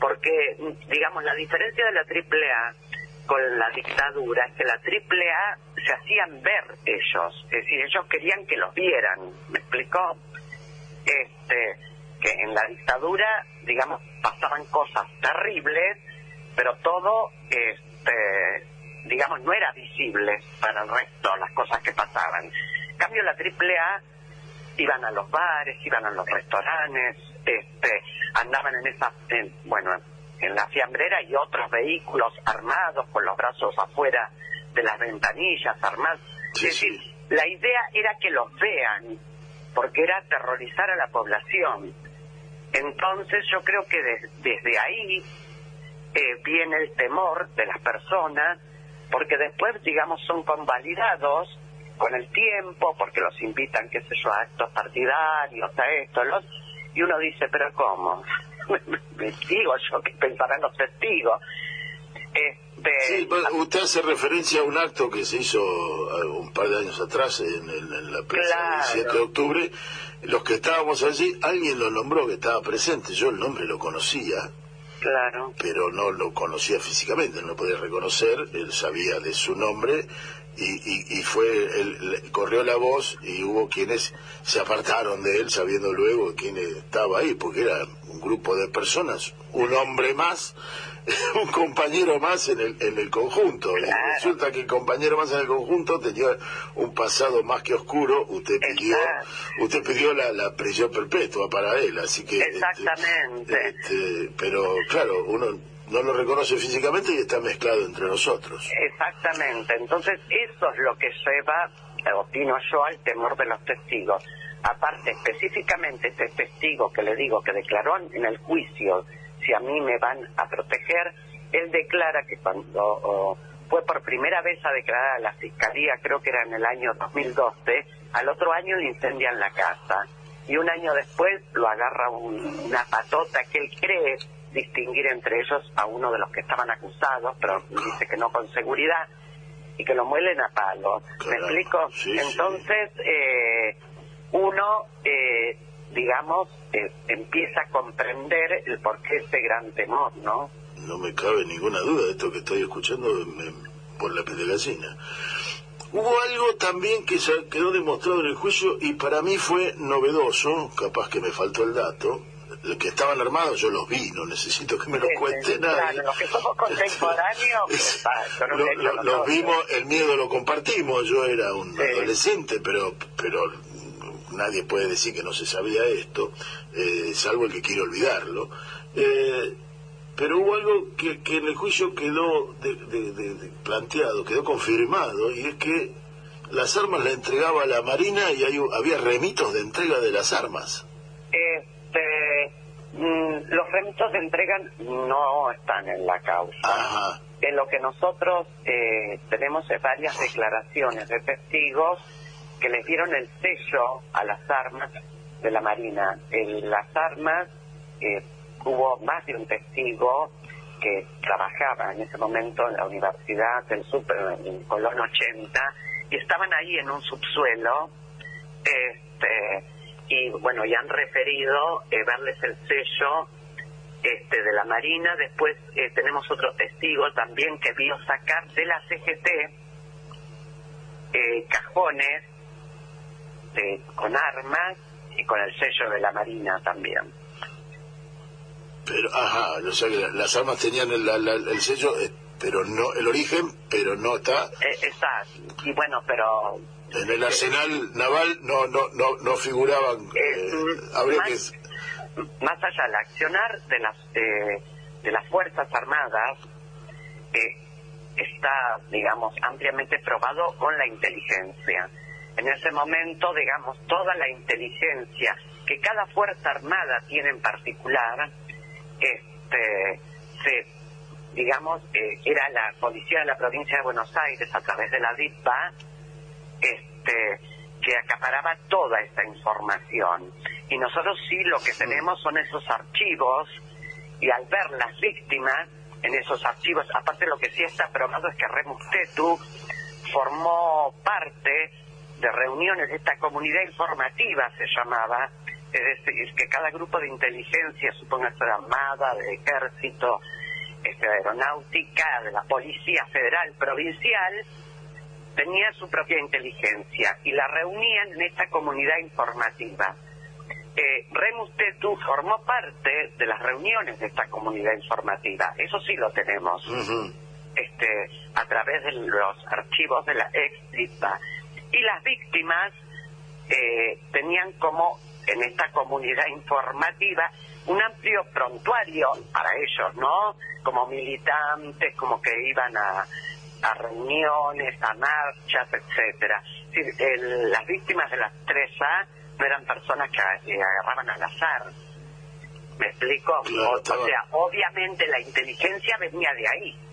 porque, digamos, la diferencia de la AAA con la dictadura es que la AAA se hacían ver ellos, es decir, ellos querían que los vieran, ¿me explicó? Este, que en la dictadura, digamos, pasaban cosas terribles, pero todo, este, digamos, no era visible para el resto las cosas que pasaban. En cambio, la AAA iban a los bares, iban a los restaurantes, este, andaban en esa, en- bueno, en la fiambrera y otros vehículos armados con los brazos afuera de las ventanillas, armados. Sí, es decir, sí. la idea era que los vean, porque era aterrorizar a la población. Entonces yo creo que de- desde ahí eh, viene el temor de las personas, porque después, digamos, son convalidados con el tiempo, porque los invitan, qué sé yo, a actos partidarios, a esto, los, y uno dice, pero ¿cómo? *laughs* digo yo, ¿qué pensarán los testigos? Este, sí, usted hace referencia a un acto que se hizo eh, un par de años atrás en, la prensa del 7 de octubre. Los que estábamos allí, alguien lo nombró que estaba presente, yo el nombre lo conocía, Claro. Pero no lo conocía físicamente, no lo podía reconocer, él sabía de su nombre y, y, fue, él, corrió la voz y hubo quienes se apartaron de él sabiendo luego quién estaba ahí, porque era un grupo de personas, un hombre más *laughs* un compañero más en el, en el conjunto. Resulta que el compañero más en el conjunto tenía un pasado más que oscuro. Usted pidió, usted pidió la, la prisión perpetua para él, así que. Este, Exactamente. Este, pero claro, uno no lo reconoce físicamente y está mezclado entre nosotros. Exactamente. Entonces eso es lo que lleva, opino yo, al temor de los testigos. Aparte, específicamente este testigo que le digo que declaró en el juicio si a mí me van a proteger, él declara que cuando fue por primera vez a declarar a la fiscalía, creo que era en el año 2012, al otro año le incendian la casa y un año después lo agarra una patota que él cree distinguir entre ellos a uno de los que estaban acusados, pero dice que no con seguridad, y que lo muelen a palo. ¿Me explico? Entonces, eh, uno eh, digamos, eh, empieza a comprender el porqué de ese gran temor, ¿no? No me cabe ninguna duda de esto que estoy escuchando por la piel de gallina. Hubo algo también que se quedó demostrado en el juicio y para mí fue novedoso, capaz que me faltó el dato, los que estaban armados yo los vi, no necesito que me lo cuente nadie. los que somos contemporáneos, *laughs* los vimos, el miedo lo compartimos, yo era un adolescente, pero pero nadie puede decir que no se sabía esto, eh, salvo el que quiere olvidarlo. Eh, pero hubo algo que, en el juicio quedó de, planteado, quedó confirmado, y es que las armas las entregaba la Marina y había remitos de entrega de las armas. Este, mm, los remitos de entrega no están en la causa. En lo que nosotros eh, tenemos varias declaraciones de testigos que les dieron el sello a las armas de la Marina. En las armas eh, hubo más de un testigo que trabajaba en ese momento en la Universidad del Super, en Colón 80, y estaban ahí en un subsuelo, este, y bueno, ya han referido eh, verles el sello este, de la Marina. Después eh, tenemos otro testigo también que vio sacar de la CGT eh, cajones este, con armas y con el sello de la Marina también. Pero, ajá, o sea que las armas tenían el, sello, eh, pero no, el origen, pero no está. Eh, está, y bueno, pero. En el arsenal naval no no no, no figuraban. Eh, más, más, allá, el accionar de las, de las Fuerzas Armadas está, digamos, ampliamente probado con la inteligencia en ese momento, digamos, toda la inteligencia que cada Fuerza Armada tiene en particular, este, se, digamos, eh, era la Policía de la Provincia de Buenos Aires a través de la DIPA, este, que acaparaba toda esta información. Y nosotros sí lo que tenemos son esos archivos y al ver las víctimas en esos archivos, aparte lo que sí está probado es que Remustetu formó parte de reuniones de esta comunidad informativa se llamaba, es decir, que cada grupo de inteligencia, suponga ser armada, de ejército, este, aeronáutica, de la policía federal, provincial, tenía su propia inteligencia y la reunían en esta comunidad informativa. Eh, Remus Tetu formó parte de las reuniones de esta comunidad informativa, eso sí lo tenemos, este, a través de los archivos de la ex y las víctimas eh, tenían como en esta comunidad informativa un amplio prontuario para ellos, ¿no? Como militantes, como que iban a, a reuniones, a marchas, etcétera. las víctimas de las 3A no eran personas que agarraban al azar. ¿Me explico? o, sea, obviamente la inteligencia venía de ahí.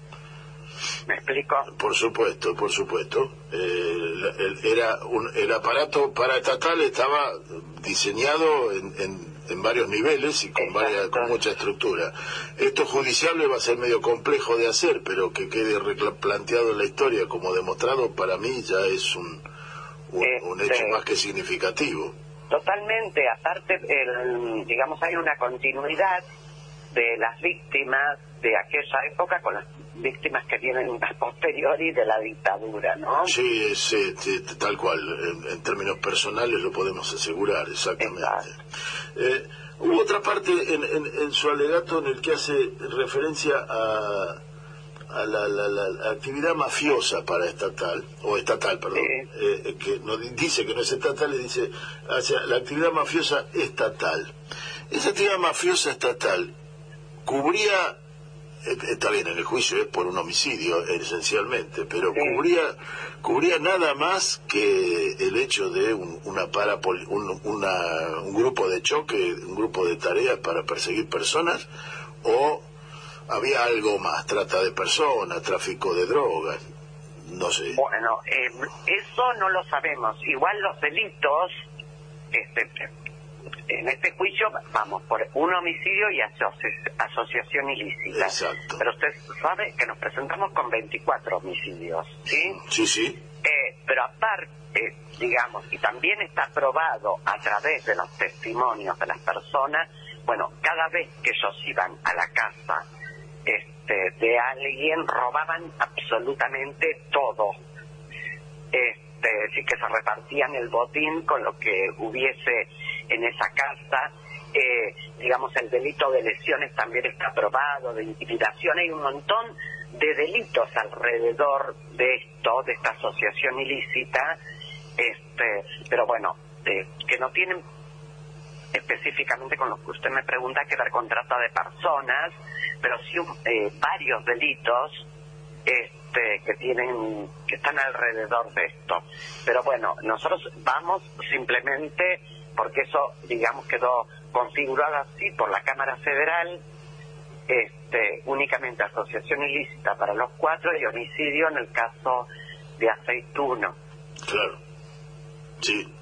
¿Me explico? Por supuesto, por supuesto. Eh, era un, el aparato paraestatal estaba diseñado en, en, en varios niveles y con, varias, con mucha estructura. Esto judicial le va a ser medio complejo de hacer, pero que quede planteado en la historia como demostrado, para mí ya es un, un, hecho Este- más que significativo. Totalmente, aparte, el, digamos, hay una continuidad de las víctimas de aquella época con las víctimas que vienen a posteriori de la dictadura, ¿no? Sí, es, este, tal cual. En, en términos personales lo podemos asegurar, exactamente. Eh, hubo otra parte en, en- en su alegato en el que hace referencia a, a la, la- la- la actividad mafiosa para estatal, o estatal, perdón, eh, que no, dice que no es estatal, le dice hacia la actividad mafiosa estatal. Esa actividad mafiosa estatal cubría eh, está bien, en el juicio es por un homicidio esencialmente, pero cubría cubría nada más que el hecho de un, una parapoli- un, una- un grupo de choque, un grupo de tareas para perseguir personas, o había algo más, trata de personas, tráfico de drogas, no sé. Bueno, eh, eso no lo sabemos. Igual los delitos, este, en este juicio, vamos, por un homicidio y asoci- asociación ilícita. Exacto. Pero usted sabe que nos presentamos con 24 homicidios, ¿sí? Sí, sí. Eh, pero aparte, digamos, y también está probado a través de los testimonios de las personas, bueno, cada vez que ellos iban a la casa este, de alguien, robaban absolutamente todo. Este, sí que se repartían el botín con lo que hubiese en esa casa. Eh, digamos, el delito de lesiones también está probado, de intimidación, hay un montón de delitos alrededor de esto, de esta asociación ilícita, este, pero bueno, eh, que no tienen específicamente con lo que usted me pregunta que ver con trata de personas, pero sí eh, varios delitos este, que tienen que están alrededor de esto. Pero bueno, nosotros vamos simplemente porque eso, digamos, quedó configurado así por la Cámara Federal, este, únicamente asociación ilícita para los cuatro y homicidio en el caso de Aceituno. Claro. Sí.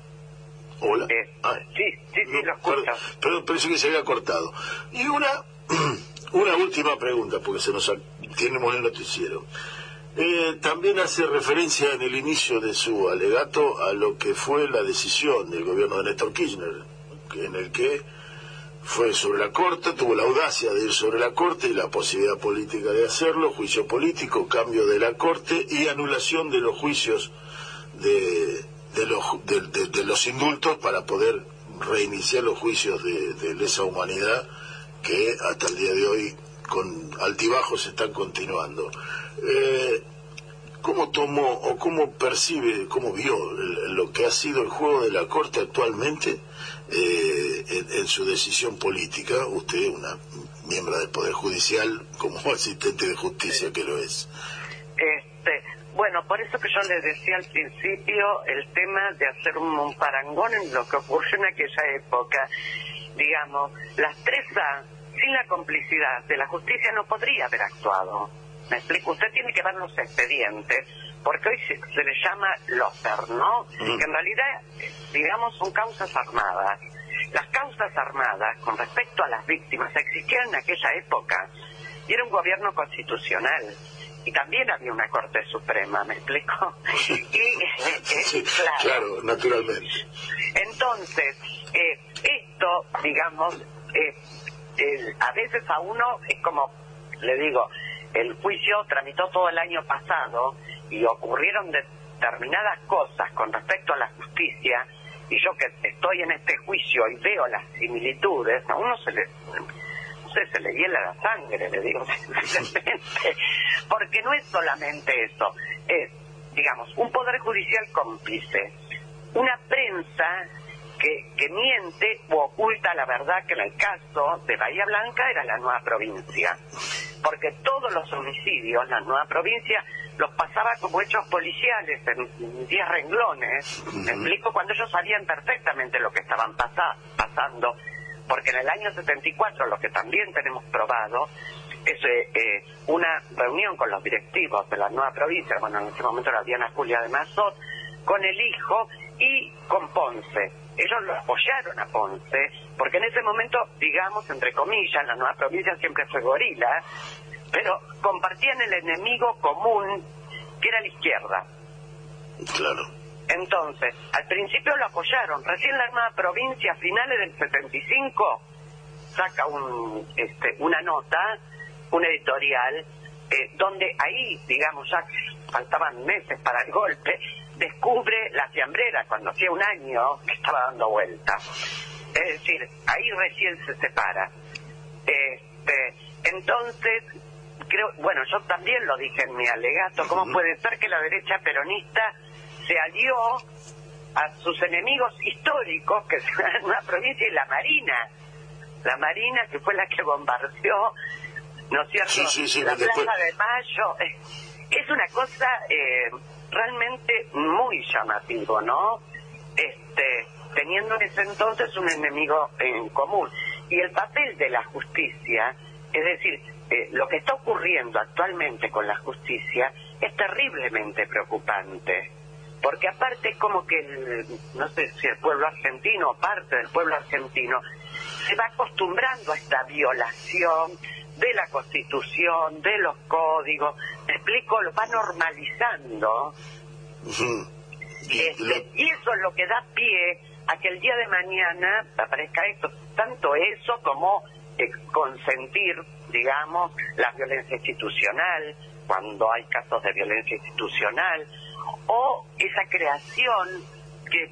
Hola. Eh, Ah, sí, sí, sí, lo escucho. Perdón, pensé que se había cortado. Y una, *clears throat* una última pregunta, porque se nos tenemos el noticiero. Eh, también hace referencia en el inicio de su alegato a lo que fue la decisión del gobierno de Néstor Kirchner, en el que fue sobre la Corte, tuvo la audacia de ir sobre la Corte y la posibilidad política de hacerlo, juicio político, cambio de la Corte y anulación de los juicios de, de los, de los indultos para poder reiniciar los juicios de, de lesa humanidad que hasta el día de hoy con altibajos están continuando. Eh, ¿Cómo tomó o cómo percibe, cómo vio lo que ha sido el juego de la Corte actualmente eh, en, su decisión política? Usted, una miembro del Poder Judicial, como *laughs* asistente de justicia que lo es. Este, bueno, por eso que yo les decía al principio el tema de hacer un parangón en lo que ocurrió en aquella época. Digamos, las tres A, sin la complicidad de la justicia, no podría haber actuado. Me explico, usted tiene que ver los expedientes, porque hoy se, se le llama loser, ¿no? Que en realidad, digamos, son causas armadas. Las causas armadas, con respecto a las víctimas, existían en aquella época. Y era un gobierno constitucional. Y también había una Corte Suprema, ¿me explico? *laughs* Y, eh, Sí, claro. claro, naturalmente. Entonces, eh, esto, digamos, eh, a veces a uno es como, le digo, el juicio tramitó todo el año pasado y ocurrieron determinadas cosas con respecto a la justicia y yo que estoy en este juicio y veo las similitudes, a uno se le, no sé, se le hiela la sangre, le digo *laughs* porque no es solamente eso, es, digamos, un poder judicial cómplice, una prensa que, que miente o oculta la verdad que en el caso de Bahía Blanca era la nueva provincia. Porque todos los homicidios, la nueva provincia, los pasaba como hechos policiales en 10 renglones. Me explico cuando ellos sabían perfectamente lo que estaban pasa- pasando. Porque en el año 74, lo que también tenemos probado, es eh, una reunión con los directivos de la nueva provincia, bueno, en ese momento era Diana Julia de Mazot, con el hijo y con Ponce. Ellos lo apoyaron a Ponce, porque en ese momento, digamos, entre comillas, la nueva provincia siempre fue gorila, pero compartían el enemigo común, que era la izquierda. Claro. Entonces, al principio lo apoyaron. Recién la nueva provincia, a finales del 75, saca un, este, una nota, un editorial, eh, donde ahí, digamos, ya faltaban meses para el golpe, descubre la fiambrera cuando hacía un año que estaba dando vuelta. Es decir, ahí recién se separa. Este, entonces, creo, bueno, yo también lo dije en mi alegato, ¿cómo puede ser que la derecha peronista se alió a sus enemigos históricos, que *laughs* son una provincia y la Marina? La Marina que fue la que bombardeó, ¿no es cierto? Sí, sí, sí, la después- Plaza de Mayo. Eh, Es una cosa eh, realmente muy llamativo, ¿no? Este, teniendo en ese entonces un enemigo en común. Y el papel de la justicia, es decir, eh, lo que está ocurriendo actualmente con la justicia es terriblemente preocupante. Porque aparte es como que, el- no sé si el pueblo argentino o parte del pueblo argentino se va acostumbrando a esta violación de la constitución, de los códigos, me explico, lo va normalizando. Y Este, lo- y eso es lo que da pie a que el día de mañana aparezca esto, tanto eso como eh, consentir, digamos, la violencia institucional, cuando hay casos de violencia institucional, o esa creación que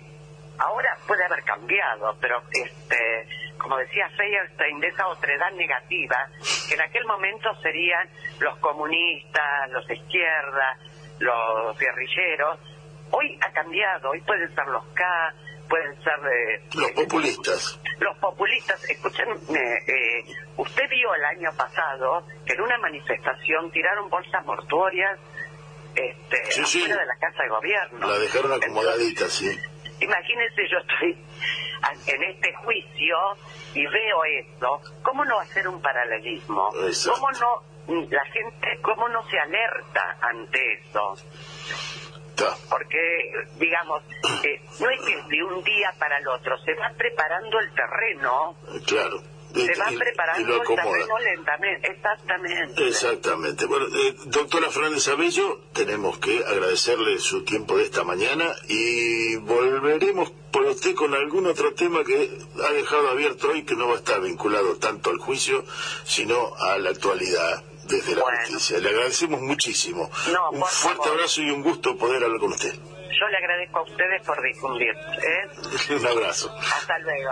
ahora puede haber cambiado, pero este, como decía Feyerstein, de esa otredad negativa, que en aquel momento serían los comunistas, los de izquierda, los guerrilleros, hoy ha cambiado, hoy pueden ser los K, pueden ser eh, los eh, populistas. los populistas, escúchenme, eh, usted vio el año pasado que en una manifestación tiraron bolsas mortuorias este, Sí, de la Casa de Gobierno. La dejaron acomodadita, sí. Imagínense, yo estoy en este juicio y veo eso, ¿cómo no hacer un paralelismo? Exacto. ¿Cómo no, la gente, cómo no se alerta ante eso? Porque, digamos, eh, no es que de un día para el otro, se va preparando el terreno, Claro. Se va Y- y preparando el terreno lentamente, exactamente. Exactamente. Bueno, eh, doctora Fernández Abello, tenemos que agradecerle su tiempo de esta mañana y volveremos por usted con algún otro tema que ha dejado abierto hoy que no va a estar vinculado tanto al juicio, sino a la actualidad desde la Bueno. justicia. Le agradecemos muchísimo. No, un fuerte favor. abrazo y un gusto poder hablar con usted. Yo le agradezco a ustedes por difundir. ¿eh? *laughs* un abrazo. Hasta luego.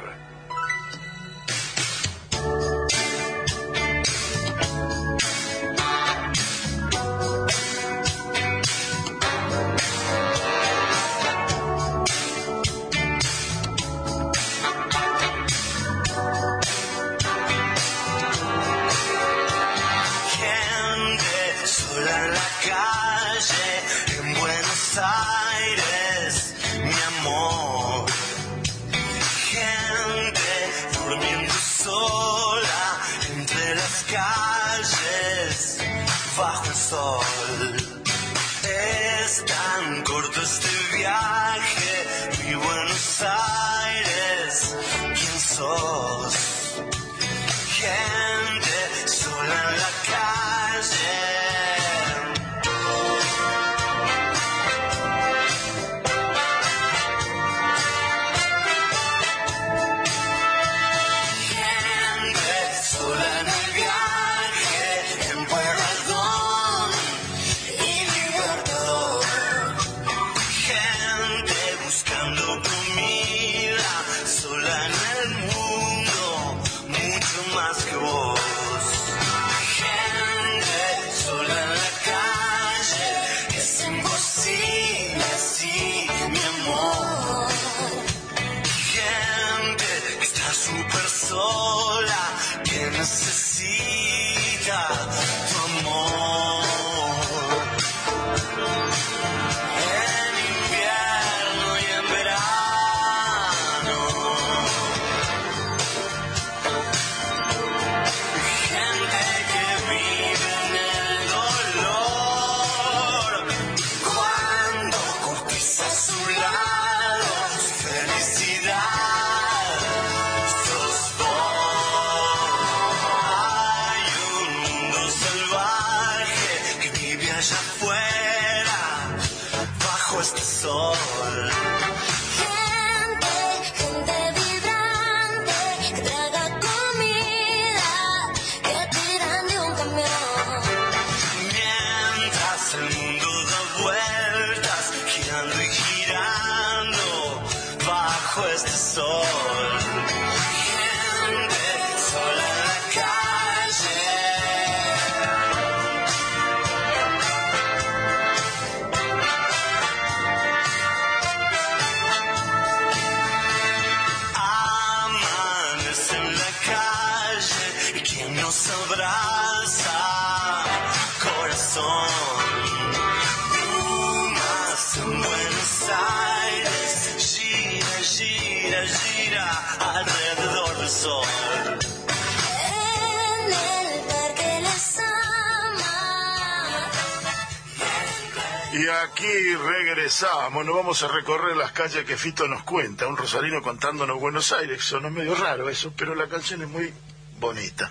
Regresamos, nos vamos a recorrer las calles que Fito nos cuenta, un rosarino contándonos Buenos Aires, sonó medio raro eso, pero la canción es muy bonita.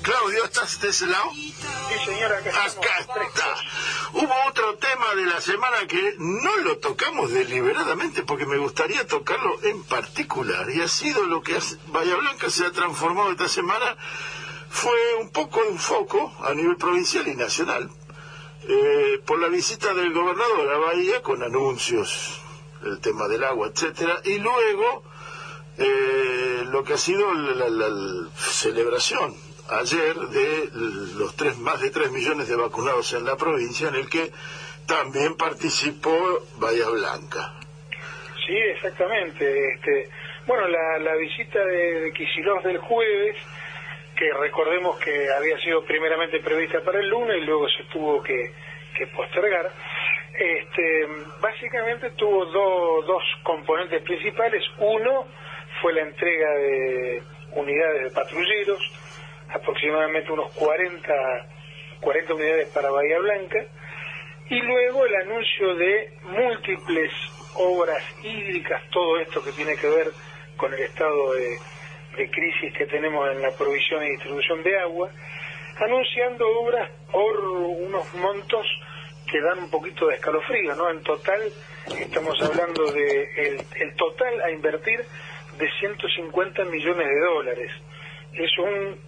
Claudio, ¿estás de ese lado? Sí, señora, acá. Acá está. Hubo otro tema de la semana que no lo tocamos deliberadamente porque me gustaría tocarlo en particular y ha sido lo que hace- Bahía Blanca se ha transformado esta semana fue un poco un foco a nivel provincial y nacional eh, por la visita del gobernador a Bahía con anuncios el tema del agua etcétera y luego eh, lo que ha sido la, celebración ayer de los tres más de 3 millones de vacunados en la provincia en el que también participó Bahía Blanca. Sí, exactamente. Este, bueno, la, visita de, de del jueves, que recordemos que había sido primeramente prevista para el lunes y luego se tuvo que, postergar, este, básicamente tuvo do- dos componentes principales. Uno fue la entrega de unidades de patrulleros, aproximadamente unos 40, 40 unidades para Bahía Blanca, y luego el anuncio de múltiples obras hídricas, todo esto que tiene que ver con el estado de, de crisis que tenemos en la provisión y distribución de agua, anunciando obras por unos montos que dan un poquito de escalofrío, ¿no? En total estamos hablando de el, el total a invertir de 150 millones de dólares. Es un,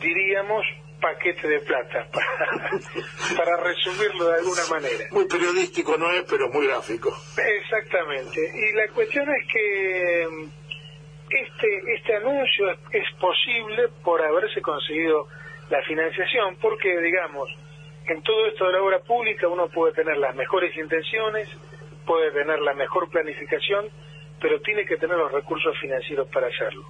diríamos, paquete de plata, *laughs* para, para resumirlo de alguna manera. Muy periodístico no es, pero muy gráfico. Exactamente. Y la cuestión es que este, este anuncio es, es posible por haberse conseguido la financiación, porque, digamos, en todo esto de la obra pública uno puede tener las mejores intenciones, puede tener la mejor planificación, pero tiene que tener los recursos financieros para hacerlo.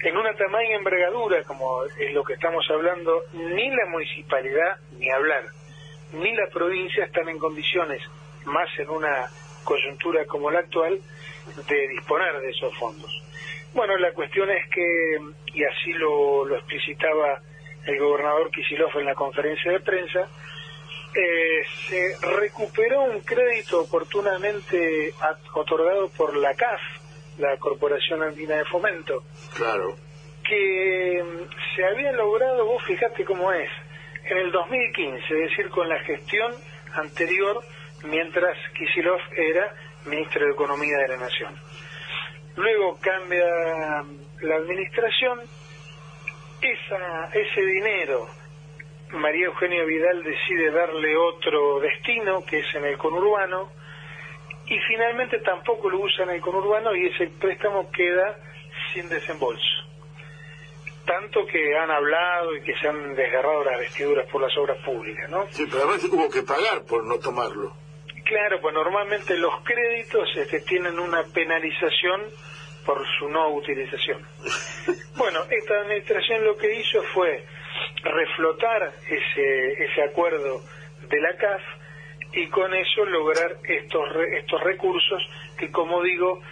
En una tamaña envergadura, como es lo que estamos hablando, ni la municipalidad, ni hablar, ni la provincia están en condiciones, más en una coyuntura como la actual, de disponer de esos fondos. Bueno, la cuestión es que, y así lo, lo explicitaba el gobernador Kicillof en la conferencia de prensa, eh, se recuperó un crédito oportunamente otorgado por la CAF, la Corporación Andina de Fomento, Claro. que mm, se había logrado, vos fijate cómo es, en el 2015, es decir, con la gestión anterior, mientras Kisilov era ministro de Economía de la Nación. Luego cambia la administración, esa, ese dinero, María Eugenia Vidal decide darle otro destino, que es en el conurbano, y finalmente tampoco lo usa en el conurbano y ese préstamo queda sin desembolso tanto que han hablado y que se han desgarrado las vestiduras por las obras públicas, ¿no? Sí, pero además hubo que pagar por no tomarlo. Claro, pues normalmente los créditos este, tienen una penalización por su no utilización. *laughs* Bueno, esta administración lo que hizo fue reflotar ese, ese acuerdo de la CAF y con eso lograr estos, re- estos recursos que, como digo,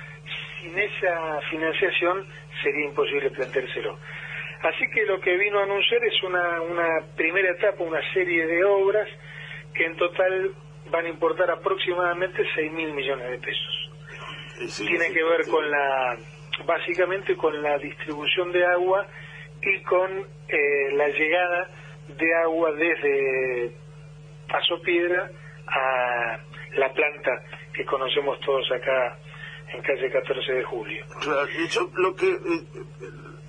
sin esa financiación sería imposible planteárselo. Así que lo que vino a anunciar es una, una primera etapa, una serie de obras que en total van a importar aproximadamente 6 mil millones de pesos. Sí, Tiene que ver con la, básicamente con la distribución de agua y con eh, la llegada de agua desde Paso Piedra a la planta que conocemos todos acá en calle 14 de julio. Claro, y yo lo que... eh,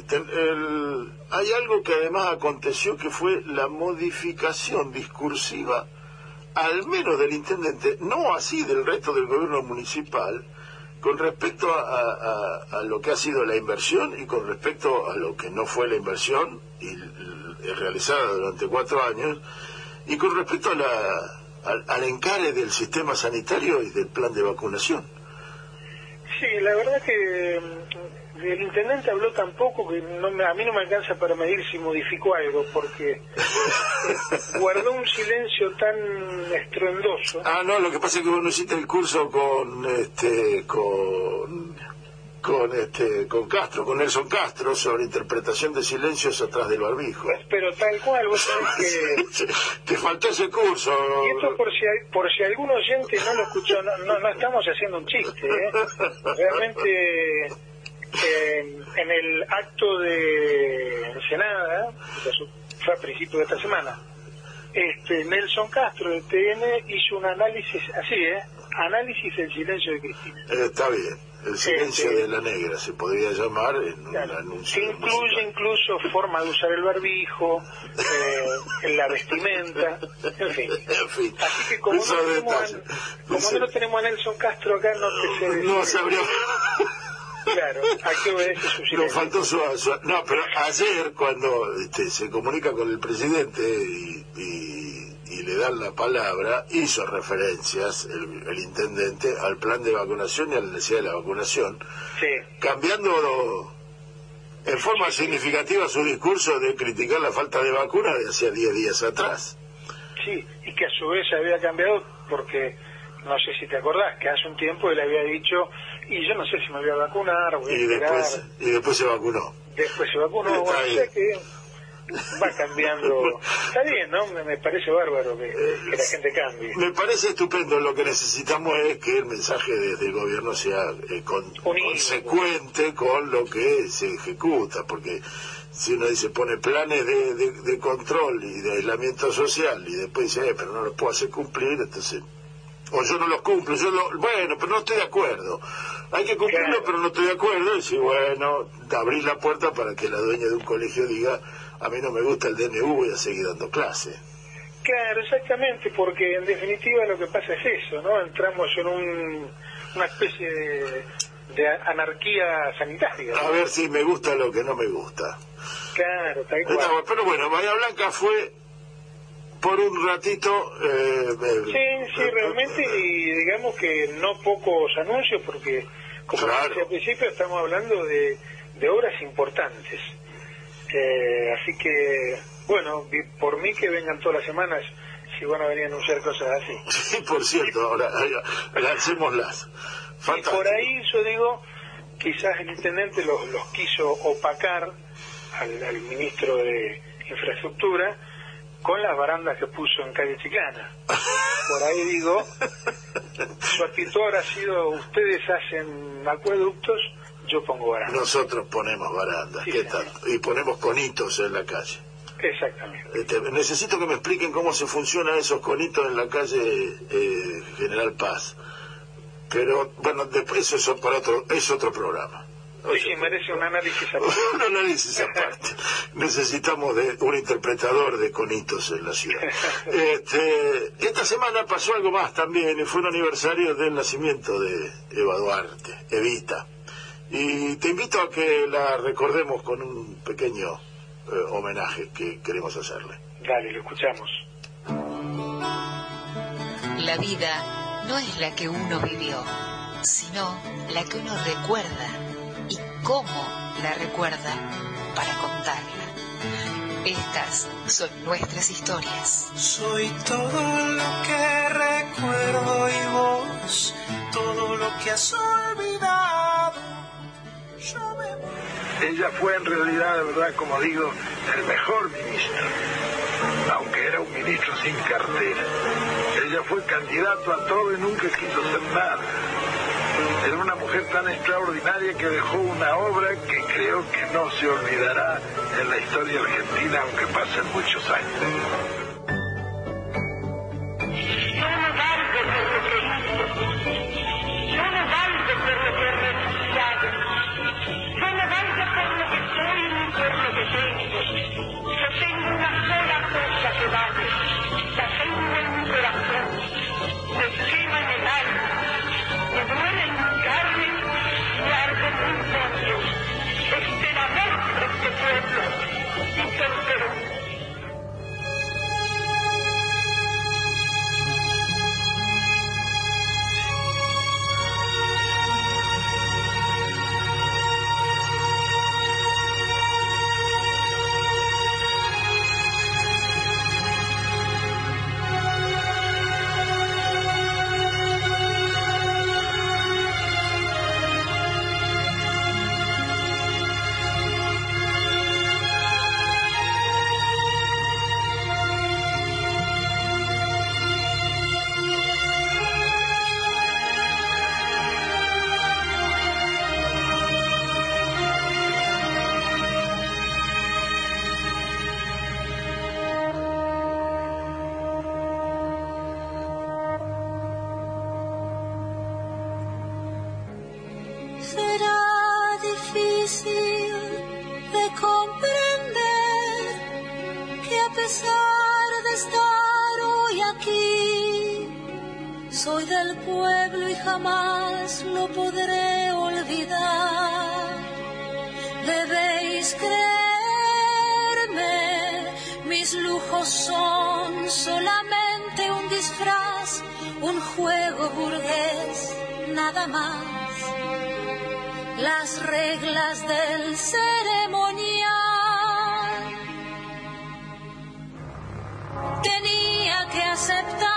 ten- el- hay algo que además aconteció que fue la modificación discursiva, al menos del intendente, no así del resto del gobierno municipal, con respecto a, lo que ha sido la inversión y con respecto a lo que no fue la inversión y realizada durante cuatro años, y con respecto a la, al, encare del sistema sanitario y del plan de vacunación. Sí, la verdad que el intendente habló tan poco que no me- a mí no me alcanza para medir si modificó algo, porque *laughs* guardó un silencio tan estruendoso. Ah, no, lo que pasa es que vos no hiciste el curso con este con con este con Castro, con Nelson Castro sobre interpretación de silencios atrás del barbijo. Pero tal cual, vos sabés que... *laughs* Te faltó ese curso. Y esto por si, por si algún oyente no lo escuchó, no, no, no estamos haciendo un chiste, ¿eh? *laughs* Realmente eh, en el acto de Ensenada, que fue a principios de esta semana, este Nelson Castro de TN hizo un análisis así, ¿eh? Análisis del silencio de Cristina. Eh, está bien. El silencio Este- de la negra se podría llamar en un Claro. anuncio. Que incluye incluso forma de usar el barbijo, eh, la vestimenta, en fin. *laughs* En fin, Así que como, no tenemos, a, como no tenemos a Nelson Castro acá, no decir. no sabría. Claro, ¿a qué obedece su Nos silencio? faltó su, su- No, pero ayer cuando este, se comunica con el presidente y, y- y le dan la palabra, hizo referencias el, el intendente al plan de vacunación y a la necesidad de la vacunación, Sí, cambiando en forma significativa su discurso de criticar la falta de vacuna de hacía 10 días atrás. sí, y que a su vez había cambiado porque, no sé si te acordás, que hace un tiempo él había dicho, y yo no sé si me voy a vacunar, voy a Y después, y después se vacunó. después se vacunó, Está bueno, o bien. sea que va cambiando, está bien, ¿no? Me, me parece bárbaro que, que la gente cambie. Me parece estupendo, lo que necesitamos es que el mensaje desde el gobierno sea eh, con- consecuente con lo que se ejecuta, porque si uno dice pone planes de, de- de control y de aislamiento social y después dice, eh, pero no los puedo hacer cumplir, entonces, o yo no los cumplo, yo lo, bueno, pero no estoy de acuerdo. Hay que cumplirlo, Claro. pero no estoy de acuerdo, y si bueno, abrir la puerta para que la dueña de un colegio diga, a mí no me gusta el DNU, voy a seguir dando clase. Claro, exactamente, porque en definitiva lo que pasa es eso, ¿no? Entramos en un, una especie de, de anarquía sanitaria. ¿no? A ver si me gusta lo que no me gusta. Claro, tal cual. Pero bueno, Bahía Blanca fue por un ratito... eh, Sí, sí, realmente, y digamos que no pocos anuncios, porque, como Claro. decía al principio, estamos hablando de, de obras importantes. Eh, así que, bueno, por mí que vengan todas las semanas, si van a venir a anunciar cosas así. Sí, por cierto, ahora lancémoslas. Y por ahí yo digo, quizás el intendente los, los quiso opacar al, al ministro de Infraestructura con las barandas que puso en calle Chiclana. *laughs* Por ahí digo, su actitud habrá sido, ustedes hacen acueductos, yo pongo barandas. Nosotros ponemos barandas, Sí, ¿qué tal? Y ponemos conitos en la calle. Exactamente. Este, necesito que me expliquen cómo se funcionan esos conitos en la calle eh, General Paz. Pero bueno, después eso es para otro, es otro programa. Sí, sí, merece un análisis aparte. *laughs* un análisis aparte. Necesitamos de un interpretador de conitos en la ciudad. *laughs* Este, esta semana pasó algo más también, y fue un aniversario del nacimiento de Eva Duarte, Evita. Y te invito a que la recordemos con un pequeño eh, homenaje que queremos hacerle. Dale, lo escuchamos. La vida no es la que uno vivió, sino la que uno recuerda cómo la recuerda para contarla. Estas son nuestras historias. Soy todo lo que recuerdo y vos, todo lo que has olvidado. Yo me Ella fue en realidad, de verdad, como digo, el mejor ministro, aunque era un ministro sin cartera. Ella fue candidato a todo y nunca quiso hacer nada. Era una mujer tan extraordinaria que dejó una obra que creo que no se olvidará en la historia argentina, aunque pasen muchos años. Yo no valgo por lo que hice. Jamás lo podré olvidar. Debéis creerme, mis lujos son solamente un disfraz, un juego burgués, nada más las reglas del ceremonial. Tenía que aceptar,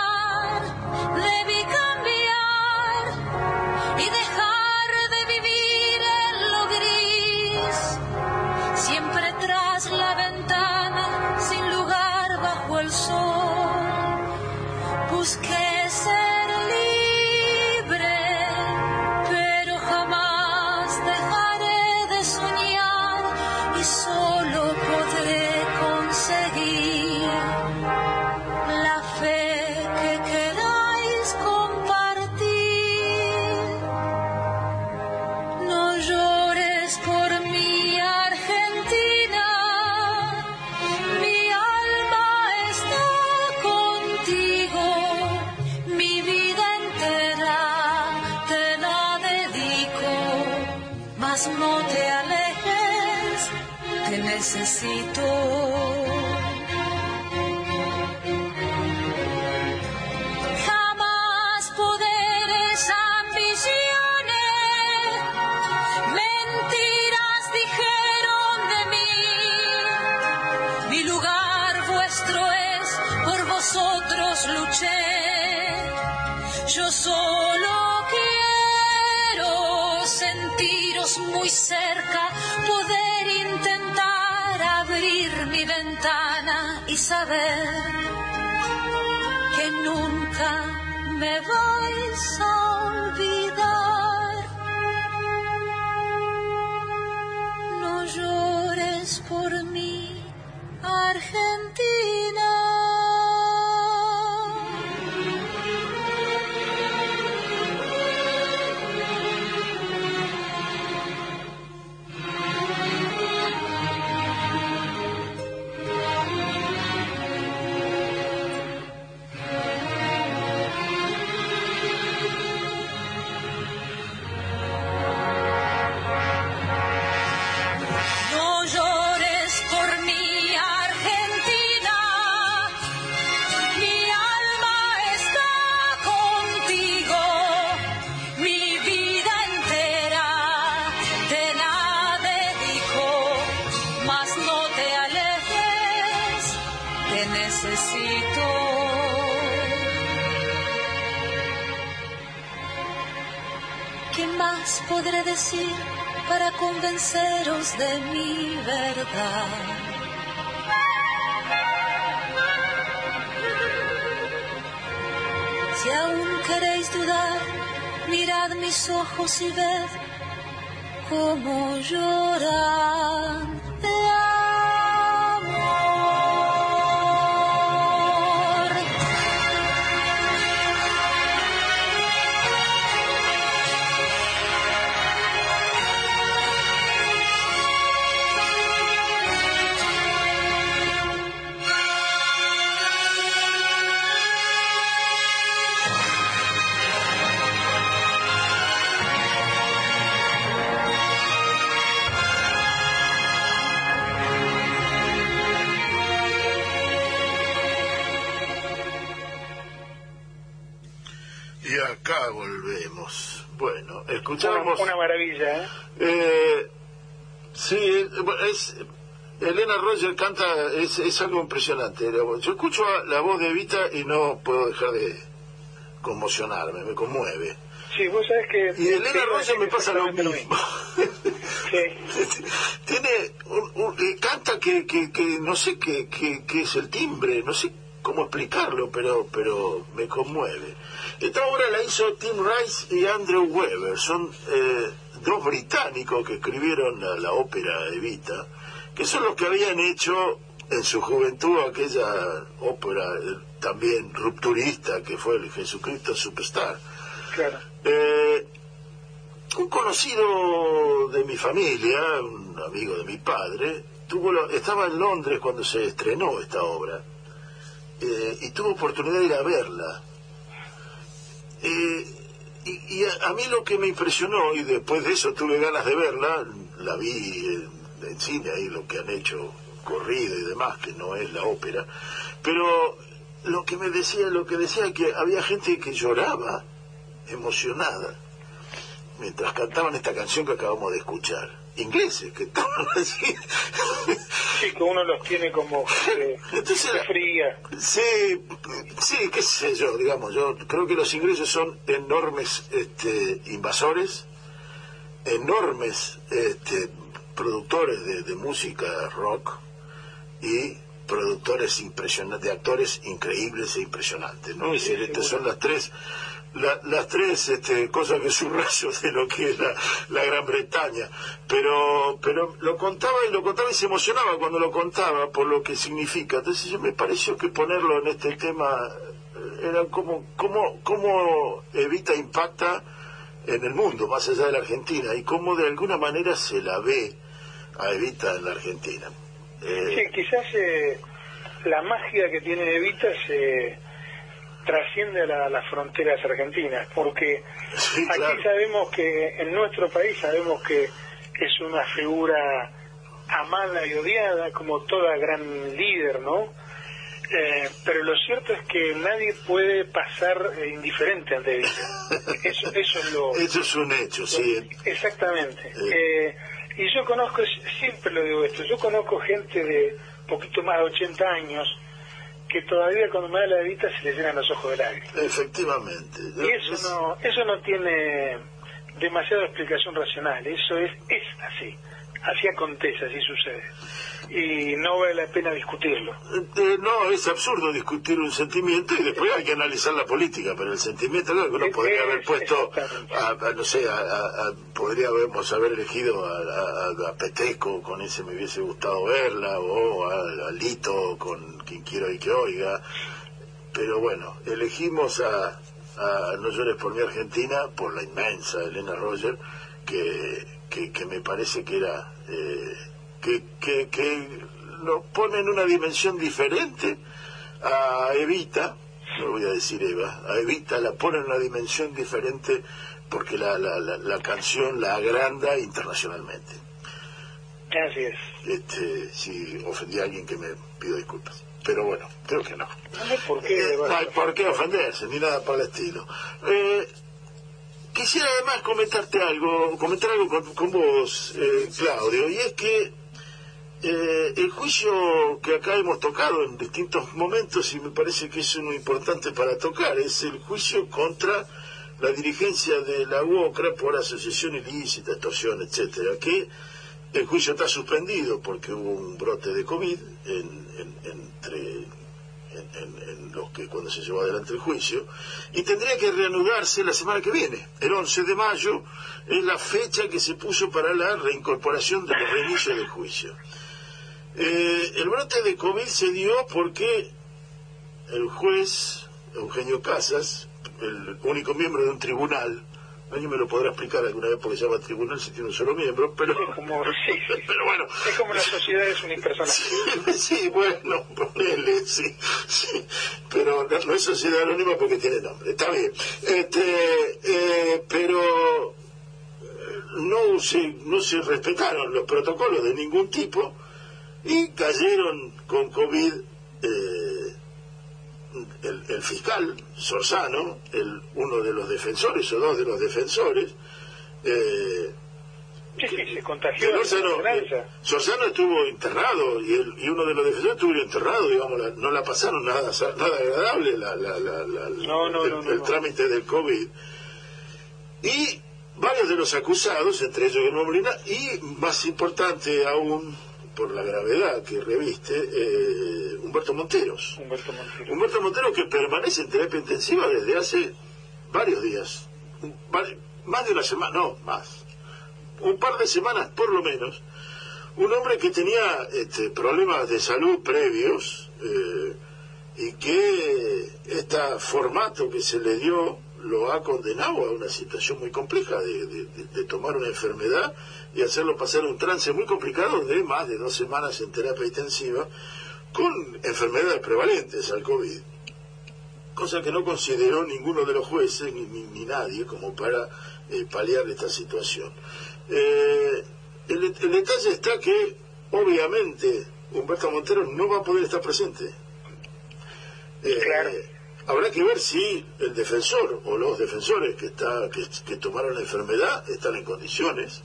convenceros de mi verdad? Si aún queréis dudar, mirad mis ojos y ved cómo lloran maravilla, ¿eh? Eh, sí, es, Elena Roger canta, es, es algo impresionante. Yo escucho la voz de Evita y no puedo dejar de conmocionarme, me conmueve. Sí, vos sabés que... Y Elena Roger me pasa lo mismo. *laughs* Sí. Tiene un- un- eh, canta que, que, que no sé qué, qué, qué es el timbre, no sé cómo explicarlo, pero pero me conmueve. Esta obra la hizo Tim Rice y Andrew Weber, son eh, dos británicos que escribieron la, la ópera Evita, que son los que habían hecho en su juventud aquella ópera eh, también rupturista que fue el Jesucristo Superstar. Claro. Eh, un conocido de mi familia, un amigo de mi padre, tuvo la- estaba en Londres cuando se estrenó esta obra eh, y tuvo oportunidad de ir a verla. Eh, y y a, a mí lo que me impresionó, y después de eso tuve ganas de verla, la vi en, en cine, ahí lo que han hecho, corrido y demás, que no es la ópera, pero lo que me decía, lo que decía que había gente que lloraba emocionada mientras cantaban esta canción que acabamos de escuchar. Ingleses que estaban *laughs* así. Sí, que uno los tiene como gente, Entonces, fría. Sí, sí, qué sé yo, digamos, yo creo que los ingleses son enormes este, invasores, enormes este, productores de, de música rock y productores impresionantes, de actores increíbles e impresionantes, ¿no? Es decir, estas son las tres la- las tres este, cosas que subrayo de lo que es la, la Gran Bretaña, pero pero lo contaba y lo contaba y se emocionaba cuando lo contaba por lo que significa. Entonces yo me pareció que ponerlo en este tema eh, era como cómo cómo Evita impacta en el mundo, más allá de la Argentina, y cómo de alguna manera se la ve a Evita en la Argentina. Eh, Sí, quizás eh, la magia que tiene Evita se trasciende a la- las fronteras argentinas, porque Sí, aquí claro. sabemos que, en nuestro país sabemos que es una figura amada y odiada, como toda gran líder, ¿no? Eh, pero lo cierto es que nadie puede pasar eh, indiferente ante Evita. Eso, eso es lo... *laughs* Eso es un hecho, sí. Exactamente. Eh, y yo conozco, siempre lo digo esto, yo conozco gente de poquito más de 80 años que todavía cuando me da la Evita se le llenan los ojos de lágrimas. Efectivamente. Y eso no, eso no tiene demasiada explicación racional, eso es, es así, así acontece, así sucede. Y no vale la pena discutirlo. Eh, no, es absurdo discutir un sentimiento y después hay que analizar la política, pero el sentimiento que uno podría haber es- puesto, a, a, no sé, a, a- a- podríamos haber elegido a, Peteco, con ese me hubiese gustado verla, o a, Lito, con quien quiero y que oiga, pero bueno, elegimos a, a No llores por mi Argentina, por la inmensa Elena Roger, que, que, que me parece que era... eh, que, que, que lo pone en una dimensión diferente a Evita, no voy a decir Eva, a Evita la pone en una dimensión diferente porque la, la, la, la canción la agranda internacionalmente. Así es. Este, si ofendí a alguien que me pido disculpas. Pero bueno, creo que no. No hay por qué. Eh, no hay por qué ofenderse, ni nada por el estilo. Eh, quisiera además comentarte algo, comentar algo con, vos, eh, Claudio, y es que eh, el juicio que acá hemos tocado en distintos momentos y me parece que es uno importante para tocar, es el juicio contra la dirigencia de la UOCRA por asociación ilícita, extorsión, etcétera, que el juicio está suspendido porque hubo un brote de COVID en- entre en, los que cuando se llevó adelante el juicio y tendría que reanudarse la semana que viene. El 11 de mayo es la fecha que se puso para la reincorporación de los reinicios del juicio. Eh, el brote de COVID se dio porque el juez Eugenio Casas, el único miembro de un tribunal, alguien me lo podrá explicar alguna vez porque se llama tribunal si tiene un solo miembro, pero, Es *laughs* como, sí, sí. *laughs* pero bueno, Es como las sociedades unipersonales. *laughs* Sí, sí, bueno, ponele, sí, sí. Pero no, no es sociedad anónima porque tiene nombre, está bien. Este, eh, pero eh, no se, no se respetaron los protocolos de ningún tipo y cayeron con COVID eh, el, el fiscal Sorzano, el, uno de los defensores o dos de los defensores, eh, Sí, sí, se contagió. la Sorzano, estuvo internado y, él- y uno de los defensores estuvo internado, digamos, la- no la pasaron nada, nada agradable la, la- la- la- No, no, el, no, el trámite del COVID. Y varios de los acusados, entre ellos Guillermo Molina, y más importante aún, por la gravedad que reviste, eh, Humberto Monteros. Humberto Montero. Humberto Montero que permanece en terapia intensiva desde hace varios días, Un- más de una semana, no, más, un par de semanas por lo menos, un hombre que tenía este, problemas de salud previos eh, y que este formato que se le dio lo ha condenado a una situación muy compleja de- de- de tomar una enfermedad y hacerlo pasar un trance muy complicado de más de dos semanas en terapia intensiva con enfermedades prevalentes al COVID cosa que no consideró ninguno de los jueces ni, ni- ni nadie como para eh, paliar esta situación. Eh, el, el detalle está que, obviamente, Humberto Montero no va a poder estar presente. Eh, Claro. Habrá que ver si el defensor o los defensores que, está, que, que tomaron la enfermedad están en condiciones.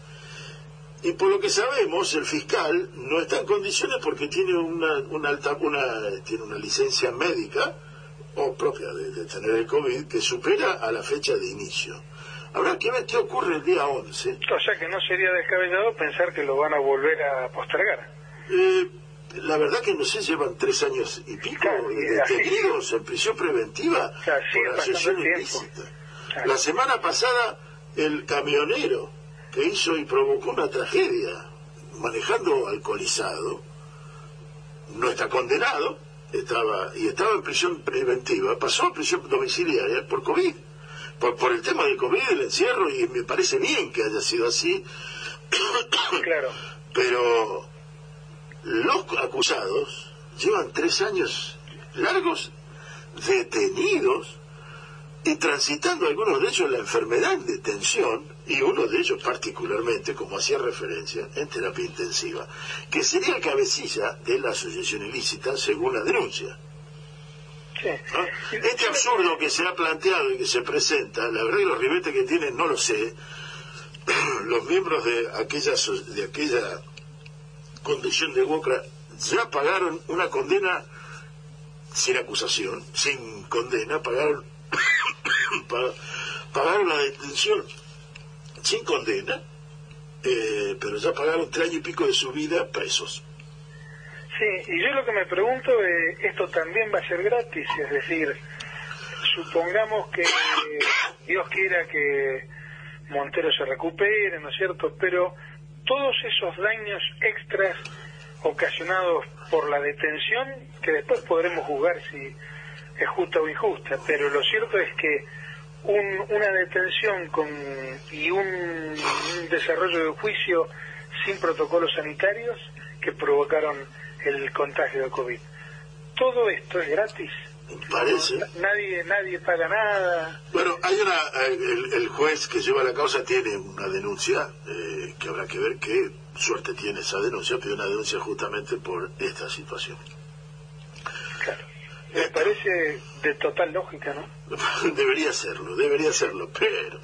Y por lo que sabemos, el fiscal no está en condiciones porque tiene una, una alta, una, tiene una licencia médica o propia de, de tener el COVID que supera a la fecha de inicio. Habrá que ver qué ocurre el día 11. O sea que no sería descabellado pensar que lo van a volver a postergar. Eh, la verdad que no sé, llevan tres años y pico Claro, así- detenidos en prisión preventiva Claro, por asociación ilícita. Claro. La semana pasada, el camionero que hizo y provocó una tragedia manejando alcoholizado no está condenado estaba y estaba en prisión preventiva pasó a prisión domiciliaria por COVID por, por el tema del COVID el encierro y me parece bien que haya sido así *coughs* Claro. pero los acusados llevan tres años largos detenidos y transitando algunos de ellos la enfermedad en detención y uno de ellos particularmente, como hacía referencia, en terapia intensiva, que sería el cabecilla de la asociación ilícita según la denuncia. Este absurdo que se ha planteado y que se presenta, la verdad que los ribetes que tienen no lo sé, *clears throat* los miembros de aquella, de aquella condición de Wokra ya pagaron una condena sin acusación, sin condena, pagaron, *coughs* pa- pagaron la detención sin condena, eh, pero ya pagaron tres años y pico de su vida presos. Sí, y yo lo que me pregunto, eh, esto también va a ser gratis, es decir, supongamos que *coughs* Dios quiera que Montero se recupere, ¿no es cierto? Pero todos esos daños extras ocasionados por la detención, que después podremos juzgar si es justa o injusta, pero lo cierto es que un- una detención con, y un, un desarrollo de juicio sin protocolos sanitarios que provocaron el contagio de COVID. Todo esto es gratis. Parece. Nadie, nadie paga nada. Bueno, hay una, eh, el, el juez que lleva la causa tiene una denuncia eh, que habrá que ver qué suerte tiene esa denuncia, pero una denuncia justamente por esta situación. Claro. Me parece de total lógica, ¿no? *laughs* debería serlo, debería serlo, pero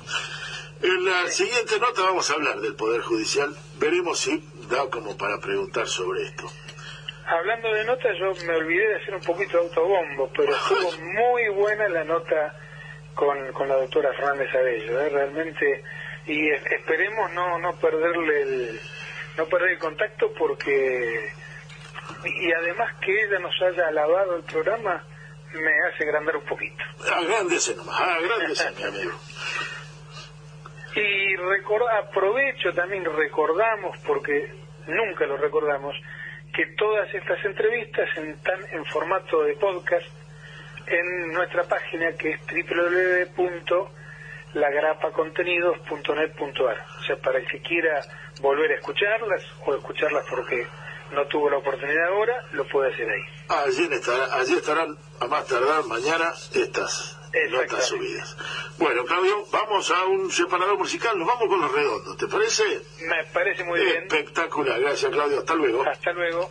en la siguiente nota vamos a hablar del Poder Judicial, veremos si da como para preguntar sobre esto. Hablando de notas, yo me olvidé de hacer un poquito de autobombo, pero estuvo *laughs* muy buena la nota con, con la doctora Fernández Abello, ¿eh? realmente, y es- esperemos no, no perderle el, no perder el contacto porque, y además que ella nos haya alabado el programa, me hace agrandar un poquito. Agrándese nomás, agrándese, mi amigo. Y aprovecho también, recordamos, porque nunca lo recordamos, que todas estas entrevistas están en formato de podcast en nuestra página que es www.lagrapacontenidos.net.ar. O sea, para el que quiera volver a escucharlas o escucharlas porque no tuvo la oportunidad ahora, lo puede hacer ahí. Allí, estará, allí estarán a más tardar mañana estas notas subidas. Bueno, Claudio, vamos a un separador musical, nos vamos con los redondos, ¿te parece? Me parece muy bien. Espectacular, gracias Claudio, hasta luego. Hasta luego.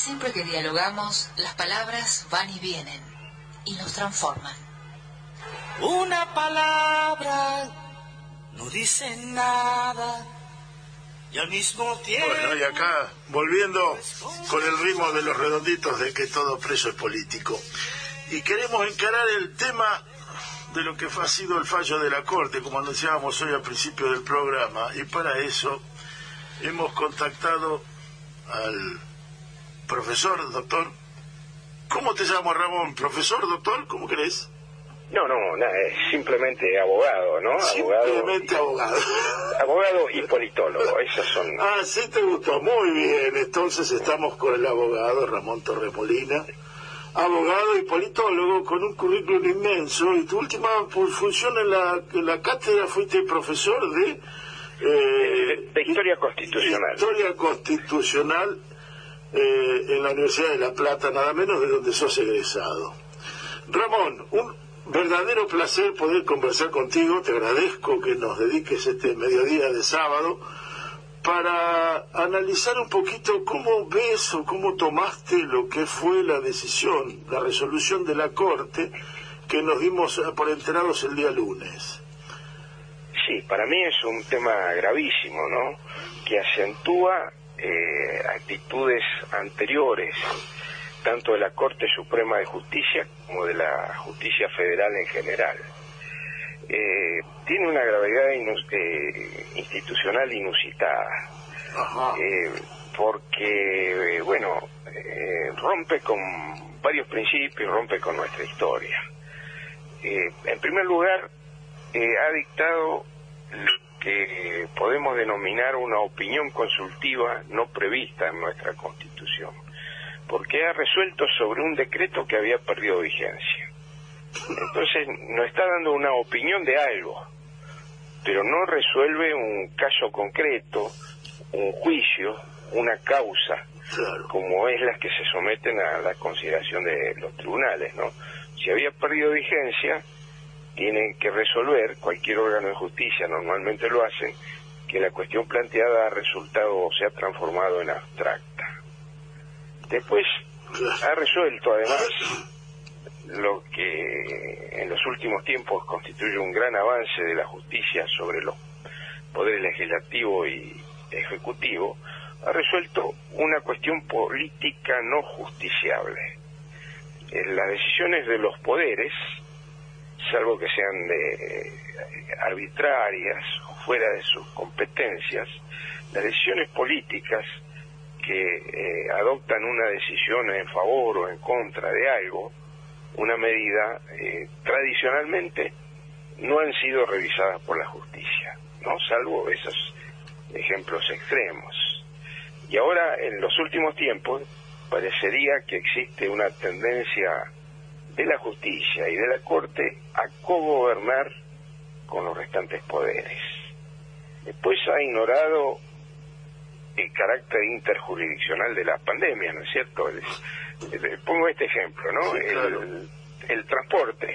Siempre que dialogamos, las palabras van y vienen y nos transforman. Una palabra no dice nada y al mismo tiempo... Bueno, y acá, volviendo con el ritmo de los redonditos de que todo preso es político. Y queremos encarar el tema de lo que ha sido el fallo de la Corte, como anunciábamos hoy al principio del programa. Y para eso hemos contactado al profesor, doctor. ¿Cómo te llamo, Ramón? ¿Profesor, doctor? ¿Cómo crees? No, no, nada, es simplemente abogado, ¿no? Simplemente abogado. *laughs* Abogado y politólogo, esos son... *laughs* Ah, sí te gustó, muy bien. Entonces estamos con el abogado Ramón Torremolina, abogado y politólogo con un currículum inmenso. Y tu última fu- función en la, en la cátedra fuiste profesor de... eh, De historia constitucional. Historia constitucional eh, en la Universidad de La Plata, nada menos de donde sos egresado. Ramón, un verdadero placer poder conversar contigo. Te agradezco que nos dediques este mediodía de sábado para analizar un poquito cómo ves o cómo tomaste lo que fue la decisión, la resolución de la Corte que nos dimos eh, por enterados el día lunes. Sí, para mí es un tema gravísimo, ¿no? Que acentúa eh, actitudes anteriores, tanto de la Corte Suprema de Justicia como de la Justicia Federal en general. Eh, tiene una gravedad inus- eh, institucional inusitada, eh, porque, eh, bueno, eh, rompe con varios principios, rompe con nuestra historia. En primer lugar, ha dictado que podemos denominar una opinión consultiva no prevista en nuestra Constitución, porque ha resuelto sobre un decreto que había perdido vigencia. Entonces nos está dando una opinión de algo, pero no resuelve un caso concreto, un juicio, una causa, Claro. como es las que se someten a la consideración de los tribunales, ¿no? Si había perdido vigencia, tienen que resolver, cualquier órgano de justicia normalmente lo hacen, que la cuestión planteada ha resultado o se ha transformado en abstracta. Después ha resuelto además lo que en los últimos tiempos constituye un gran avance de la justicia sobre los poderes legislativo y ejecutivo, ha resuelto una cuestión política no justiciable. Eh, Las decisiones de los poderes, salvo que sean de, eh, arbitrarias o fuera de sus competencias, las decisiones políticas que eh, adoptan una decisión en favor o en contra de algo, una medida, eh, tradicionalmente no han sido revisadas por la justicia, ¿no? Salvo esos ejemplos extremos. Y ahora, en los últimos tiempos, parecería que existe una tendencia de la justicia y de la Corte a cogobernar con los restantes poderes. Después ha ignorado el carácter interjurisdiccional de la pandemia, ¿no es cierto? El- el- pongo este ejemplo, ¿no? Sí, claro. el, el transporte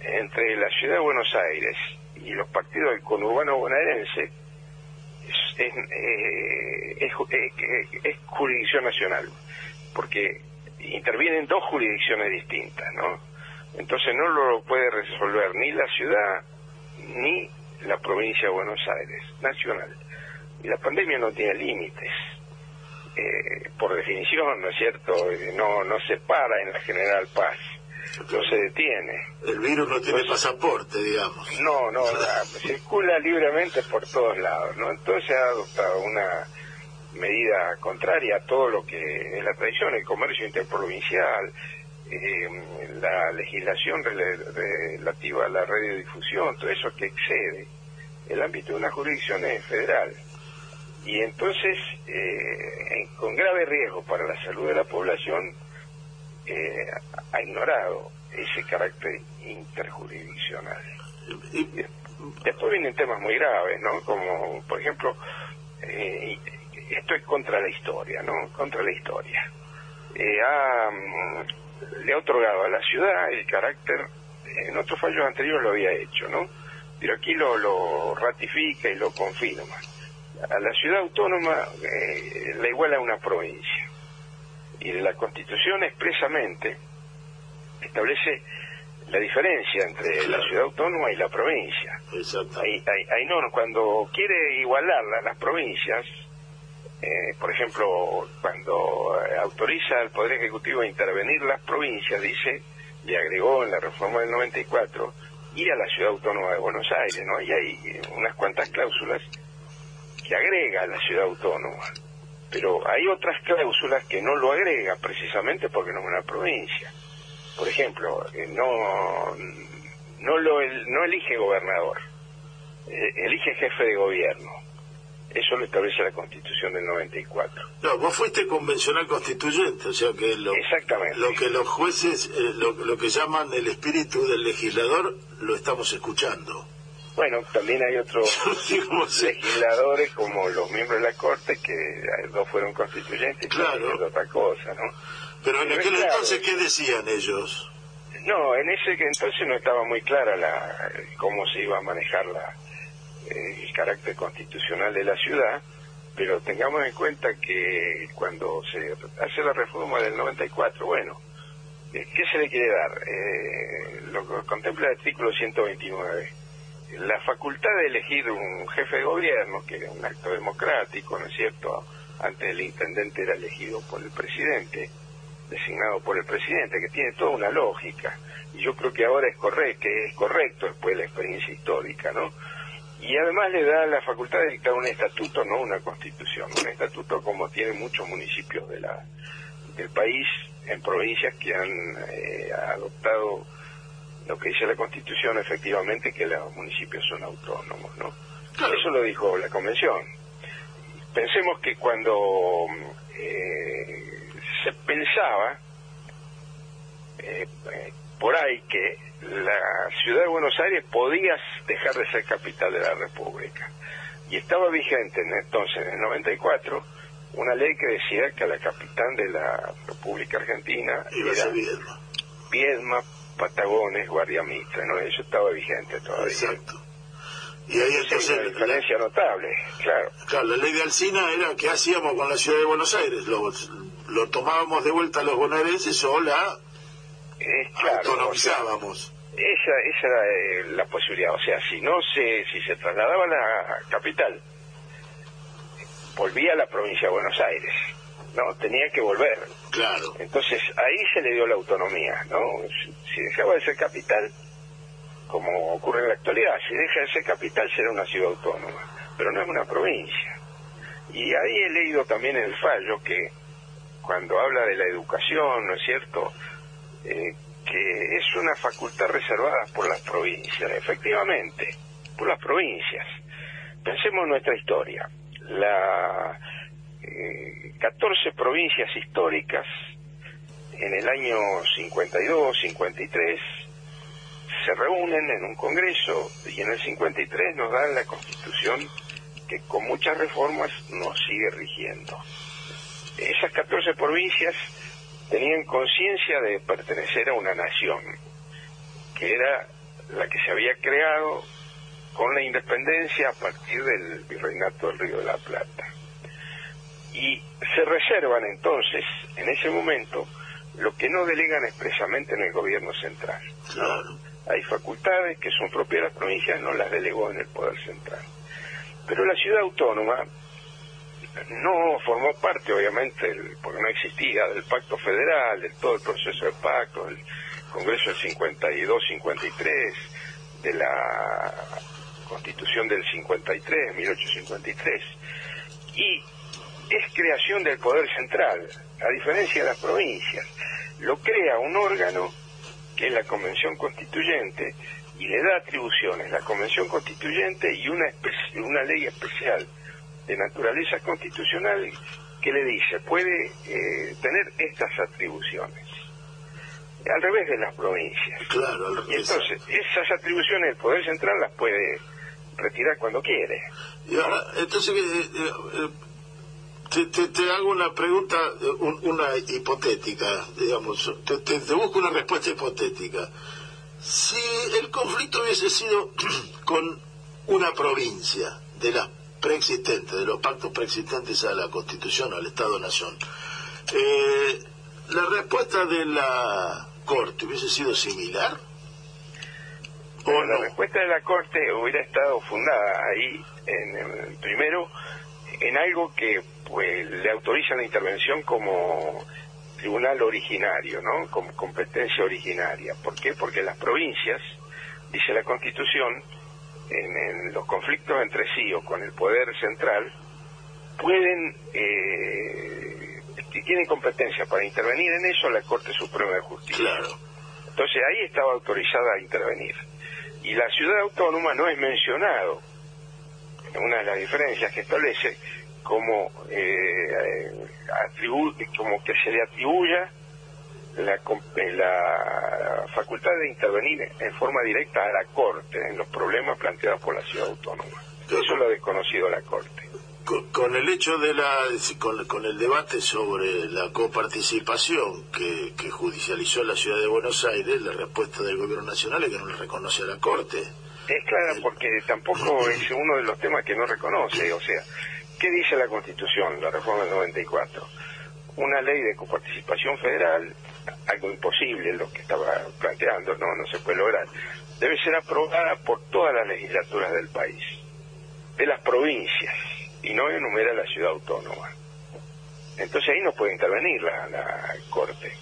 entre la ciudad de Buenos Aires y los partidos del conurbano bonaerense es, es, eh, es eh, eh, es jurisdicción nacional, porque intervienen dos jurisdicciones distintas, ¿no? Entonces no lo puede resolver ni la ciudad ni la provincia de Buenos Aires, nacional. Y la pandemia no tiene límites. Eh, por definición, ¿no es cierto? Eh, No, no se para en la General Paz, no se detiene. El virus no tiene pasaporte, digamos. No, no, la- circula libremente por todos lados, ¿no? Entonces ha adoptado una medida contraria a todo lo que es la tradición, el comercio interprovincial, eh, la legislación relativa a la radiodifusión, todo eso que excede el ámbito de una jurisdicción es federal. Y entonces, eh, con grave riesgo para la salud de la población, eh, ha ignorado ese carácter interjurisdiccional. Después vienen temas muy graves, ¿no? Como, por ejemplo, eh, esto es contra la historia, ¿no? Contra la historia. Eh, ha, mm, le ha otorgado a la ciudad el carácter, en otros fallos anteriores lo había hecho, ¿no? Pero aquí lo, lo ratifica y lo confirma. a la ciudad autónoma eh, la iguala a una provincia. Y la Constitución expresamente establece la diferencia entre la ciudad autónoma y la provincia. Ahí, ahí, ahí no, cuando quiere igualarla a las provincias, eh, por ejemplo, cuando eh, autoriza al Poder Ejecutivo a intervenir las provincias, dice, le agregó en la reforma del 94, y a la Ciudad Autónoma de Buenos Aires, ¿no? Y hay unas cuantas cláusulas que agrega a la Ciudad Autónoma. Pero hay otras cláusulas que no lo agrega precisamente porque no es una provincia. Por ejemplo, eh, no, no, lo, no elige gobernador, elige jefe de gobierno eso lo establece la Constitución del 94. No, vos fuiste convencional constituyente, o sea que lo, Exactamente. lo que los jueces, eh, lo, que llaman el espíritu del legislador, lo estamos escuchando. Bueno, también hay otros *laughs* legisladores como los miembros de la Corte que dos fueron constituyentes claro. y otra cosa, ¿no? Pero en aquel entonces, ¿qué decían ellos? No, en ese entonces no estaba muy clara la cómo se iba a manejar la, el carácter constitucional de la ciudad, pero tengamos en cuenta que cuando se hace la reforma del 94, bueno, eh, ¿qué se le quiere dar? Eh, lo que contempla el artículo 129. La facultad de elegir un jefe de gobierno, que es un acto democrático, ¿no es cierto? Antes el intendente era elegido por el presidente, designado por el presidente, que tiene toda una lógica. Y yo creo que ahora es correcto, es correcto después de la experiencia histórica, ¿no? Y además le da la facultad de dictar un estatuto, no una constitución, un estatuto como tienen muchos municipios de la, del país en provincias que han eh, adoptado lo que dice la constitución efectivamente que los municipios son autónomos, ¿no? Eso lo dijo la convención. Pensemos que cuando eh, se pensaba eh, por ahí que la ciudad de Buenos Aires podía dejar de ser capital de la República. Y estaba vigente en entonces, en el 94, una ley que decía que la capital de la República Argentina era Viedma, Patagones, Guardia Mitre, ¿no? Eso estaba vigente todavía. Exacto. Y ahí entonces... una diferencia notable, claro. Claro, la ley de Alcina era ¿qué hacíamos con la ciudad de Buenos Aires? ¿Lo, lo tomábamos de vuelta a los bonaerenses o la es claro, autonomizábamos. Esa, esa era eh, la posibilidad. O sea, si no se, si se trasladaba a la capital, volvía a la provincia de Buenos Aires. No, tenía que volver. Claro. Entonces ahí se le dio la autonomía, ¿no? Si dejaba de ser capital, como ocurre en la actualidad, si deja de ser capital será una ciudad autónoma, pero no es una provincia. Y ahí he leído también el fallo que cuando habla de la educación, ¿no es cierto? Eh, que es una facultad reservada por las provincias, efectivamente, por las provincias. Pensemos en nuestra historia. Las eh, 14 provincias históricas en el año 52, 53 se reúnen en un congreso y en el 53 nos dan la constitución que con muchas reformas nos sigue rigiendo. Esas 14 provincias tenían conciencia de pertenecer a una nación, que era la que se había creado con la independencia a partir del virreinato del Río de la Plata. Y se reservan entonces, en ese momento, lo que no delegan expresamente en el gobierno central. Hay facultades que son propias de las provincias, no las delegó en el Poder Central. Pero la ciudad autónoma no formó parte, obviamente, porque no existía, del pacto federal, de todo el proceso de pacto, del Congreso del 52-53, de la Constitución del 53, 1853, y es creación del Poder Central, a diferencia de las provincias. Lo crea un órgano, que es la Convención Constituyente, y le da atribuciones, la Convención Constituyente y una, una ley especial de naturaleza constitucional que le dice puede eh, tener estas atribuciones. Al revés de las provincias. Claro y entonces esas atribuciones el poder central las puede retirar cuando quiere. Y ahora entonces eh, eh, te, te, hago una pregunta una hipotética digamos. Te, te busco una respuesta hipotética. Si el conflicto hubiese sido *clears throat* con una provincia de las preexistentes, de los pactos preexistentes a la Constitución, al Estado-Nación. Eh, ¿La respuesta de la Corte hubiese sido similar? ¿O la respuesta de la Corte hubiera estado fundada ahí, en, en- primero, en algo que pues le autoriza la intervención como tribunal originario, ¿no? Como competencia originaria. ¿Por qué? Porque las provincias, dice la Constitución, en, en los conflictos entre sí o con el poder central, pueden, eh, tienen competencia para intervenir en eso la Corte Suprema de Justicia. Claro. Entonces ahí estaba autorizada a intervenir. Y la ciudad autónoma no es mencionado, una de las diferencias que establece, como, eh, atribu- como que se le atribuya la, la facultad de intervenir en forma directa a la Corte en los problemas planteados por la ciudad autónoma. Eso lo ha desconocido la Corte. Con, con el hecho de la con, con el debate sobre la coparticipación que, que judicializó la ciudad de Buenos Aires, la respuesta del gobierno nacional es que no le reconoce a la Corte. Es clara porque tampoco es uno de los temas que no reconoce. O sea, ¿qué dice la Constitución, la reforma del 94? Una ley de coparticipación federal, algo imposible lo que estaba planteando, no, no se puede lograr, debe ser aprobada por todas las legislaturas del país, de las provincias, y no enumera la ciudad autónoma. Entonces ahí no puede intervenir la, la Corte.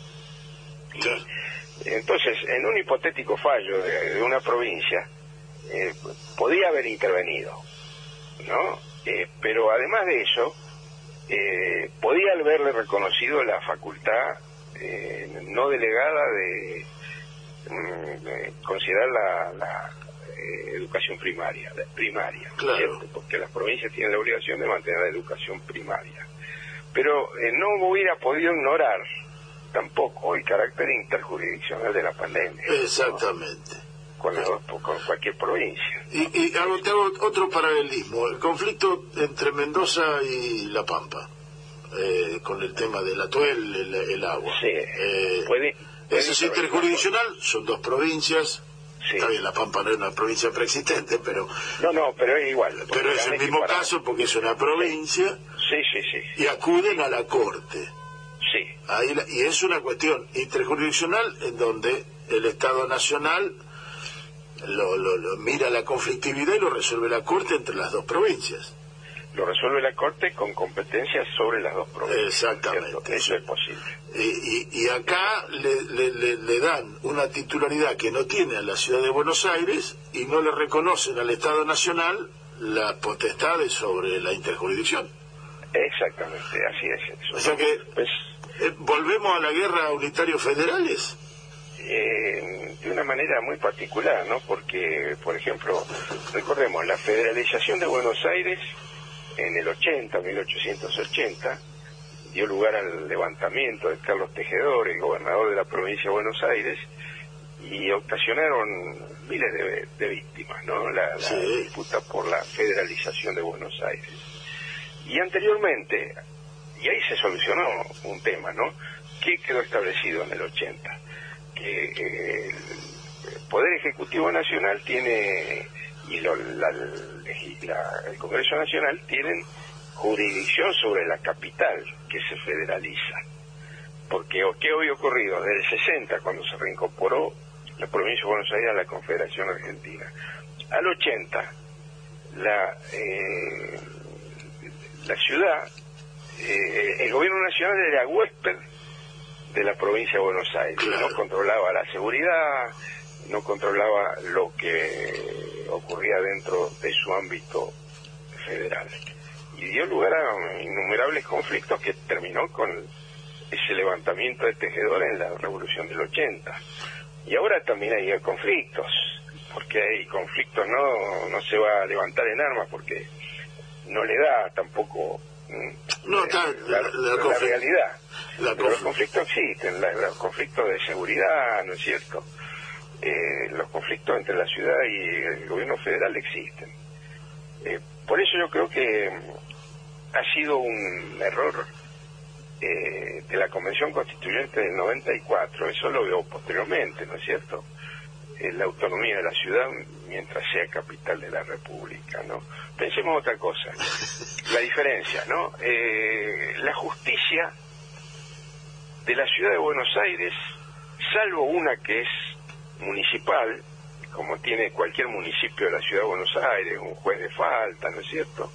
Y, entonces, en un hipotético fallo de, de una provincia, eh, podía haber intervenido, ¿no? Eh, pero además de eso, eh, podía haberle reconocido la facultad eh, no delegada de, mm, de considerar la, la, eh, educación primaria, la primaria, Claro. ¿cierto? porque las provincias tienen la obligación de mantener la educación primaria. Pero eh, no hubiera podido ignorar tampoco el carácter interjurisdiccional de la pandemia. ¿no? Exactamente. con, la- con cualquier provincia. Y, y hago, te hago otro paralelismo, el conflicto entre Mendoza y La Pampa, eh, con el tema del atuel, el, el agua. Sí, Eh, puede- puede ese es interjurisdiccional, son dos provincias. Sí. Está bien, La Pampa no es una provincia preexistente, pero, No, no, pero es igual. pero es el mismo caso porque es una provincia Sí, sí, sí. y acuden a la Corte. Sí, Ahí la- y es una cuestión interjurisdiccional en donde el Estado Nacional lo, lo- lo- mira la conflictividad y lo resuelve la Corte entre las dos provincias. Lo resuelve la Corte con competencias sobre las dos provincias. Exactamente. ¿cierto? Eso es posible. Y, y- y acá le, le- le- le dan una titularidad que no tiene a la ciudad de Buenos Aires y no le reconocen al Estado Nacional las potestades sobre la interjurisdicción. Exactamente, así es. Eso. O sea que Pues, eh, volvemos a la guerra unitario federales. eh, de una manera muy particular, ¿no? Porque, por ejemplo, recordemos, la federalización de Buenos Aires en el 80, 1880, dio lugar al levantamiento de Carlos Tejedor, el gobernador de la provincia de Buenos Aires, y ocasionaron miles de, de víctimas, ¿no? La, disputa por la federalización de Buenos Aires. Y anteriormente, y ahí se solucionó un tema, ¿no? ¿Qué quedó establecido en el 80? Que eh, el Poder Ejecutivo Nacional tiene, y lo- la- la- el Congreso Nacional tienen jurisdicción sobre la capital que se federaliza. Porque ¿o ¿qué había ocurrido? Desde el 60, cuando se reincorporó la provincia de Buenos Aires a la Confederación Argentina. Al 80, la, eh, la ciudad, eh, el gobierno nacional era huésped de la provincia de Buenos Aires. No controlaba la seguridad, no controlaba lo que ocurría dentro de su ámbito federal. Y dio lugar a innumerables conflictos que terminó con ese levantamiento de tejedor en la revolución del 80. Y ahora también hay conflictos, porque hay conflictos, no, no se va a levantar en armas porque no le da tampoco mm, No, está, la, la- la la conflic- realidad. Pero los conflic- conflictos existen, los conflictos de seguridad, ¿no es cierto? Eh, los conflictos entre la ciudad y el gobierno federal existen. Eh, por eso yo creo que mm, ha sido un error eh, de la Convención Constituyente del 94, eso lo veo posteriormente, ¿no es cierto? eh, la autonomía de la ciudad mientras sea capital de la República, ¿no? Pensemos otra cosa, la diferencia, ¿no? La justicia de la ciudad de Buenos Aires, salvo una que es municipal, como tiene cualquier municipio de la ciudad de Buenos Aires, un juez de falta, ¿no es cierto?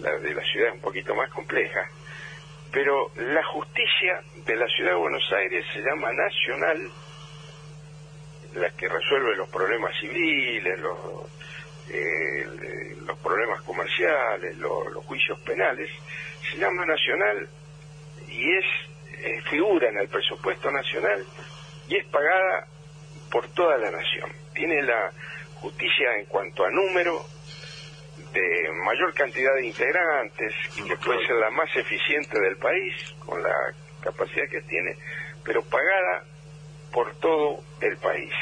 La de la ciudad es un poquito más compleja, pero la justicia de la ciudad de Buenos Aires se llama nacional, la que resuelve los problemas civiles, los, eh, problemas comerciales, los, los juicios penales, se llama nacional y es eh, figura en el presupuesto nacional y es pagada por toda la nación. Tiene la justicia en cuanto a número de mayor cantidad de integrantes, que puede ser la más eficiente del país, con la capacidad que tiene, pero pagada por todo el país.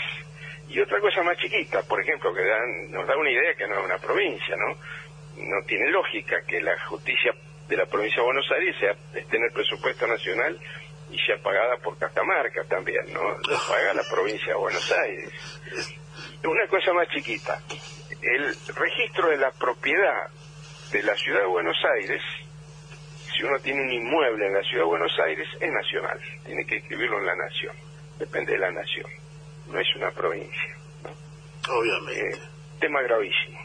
Y otra cosa más chiquita, por ejemplo, que dan, nos da una idea que no es una provincia, ¿no? No tiene lógica que la justicia de la provincia de Buenos Aires sea, esté en el presupuesto nacional y sea pagada por Catamarca también, ¿no? Lo paga la provincia de Buenos Aires. Una cosa más chiquita, el registro de la propiedad de la ciudad de Buenos Aires, si uno tiene un inmueble en la ciudad de Buenos Aires, es nacional, tiene que escribirlo en la nación, depende de la nación, no es una provincia. ¿no? Obviamente. Eh, tema gravísimo.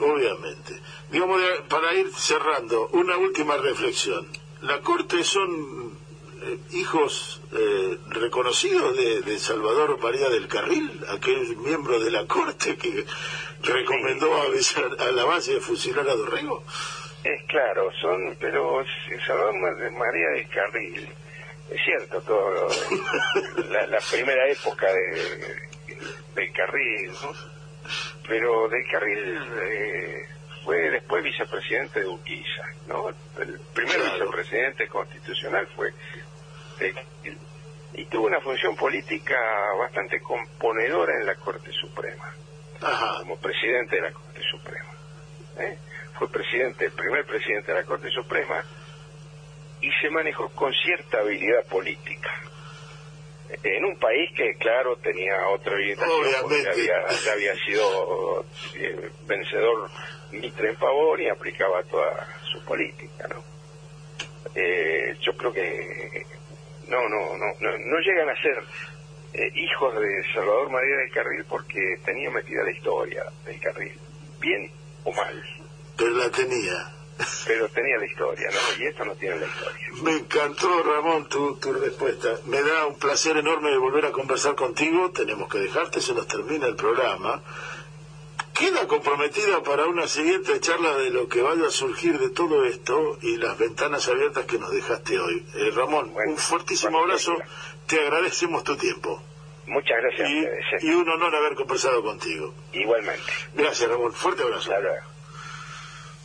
Obviamente. Digamos, para ir cerrando, una última reflexión. ¿La Corte son eh, hijos eh, reconocidos de, de Salvador María del Carril, aquel miembro de la Corte que recomendó avisar a la base de fusilar a Dorrego? Es claro, son, pero Salvador Ma- María del Carril, es cierto, todo lo- *laughs* la, la primera época de, del Carril, ¿no? pero del Carril eh, fue después vicepresidente de Urquiza, ¿no? El primer Claro. vicepresidente constitucional fue y tuvo una función política bastante componedora en la Corte Suprema Ajá. como presidente de la Corte Suprema. ¿eh? Fue presidente, el primer presidente de la Corte Suprema y se manejó con cierta habilidad política. En un país que, claro, tenía otra orientación, porque Obviamente. había, ya había sido eh, vencedor Mitre en favor y aplicaba toda su política, ¿no? Eh, yo creo que no, no, no, no, no llegan a ser eh, hijos de Salvador María del Carril porque tenía metida la historia del Carril, bien o mal, Pero la tenía. pero tenía la historia, ¿no? Y esto no tiene la historia. Me encantó, Ramón, tu, tu respuesta. Me da un placer enorme de volver a conversar contigo. Tenemos que dejarte, se nos termina el programa. Queda comprometida para una siguiente charla de lo que vaya a surgir de todo esto y las ventanas abiertas que nos dejaste hoy. Eh, Ramón, Bueno, un fuertísimo abrazo. Te agradecemos tu tiempo. Muchas gracias Y, ¿eh? y un honor haber conversado contigo. Igualmente. Gracias, Ramón. Fuerte abrazo. Hasta luego.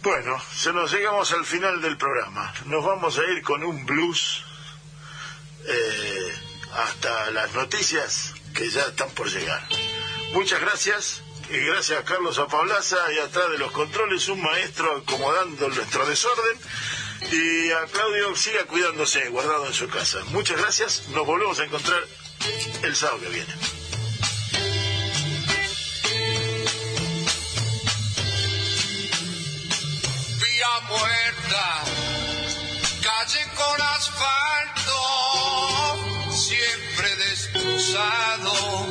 Bueno, se nos llegamos al final del programa. Nos vamos a ir con un blues eh, hasta las noticias que ya están por llegar. Muchas gracias y gracias a Carlos Apablaza y atrás de los controles un maestro acomodando nuestro desorden y a Claudio siga cuidándose, guardado en su casa. Muchas gracias, nos volvemos a encontrar el sábado que viene. vía muerta, calle con asfalto, siempre destrozado.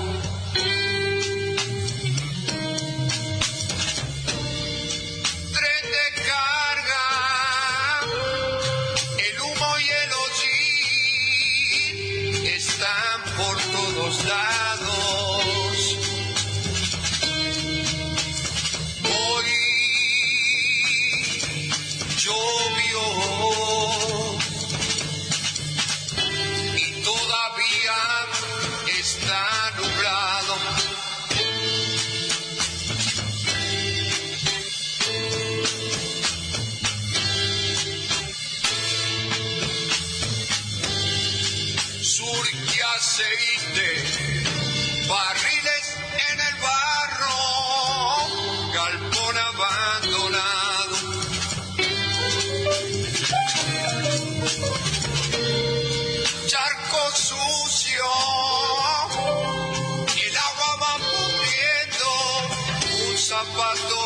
zapato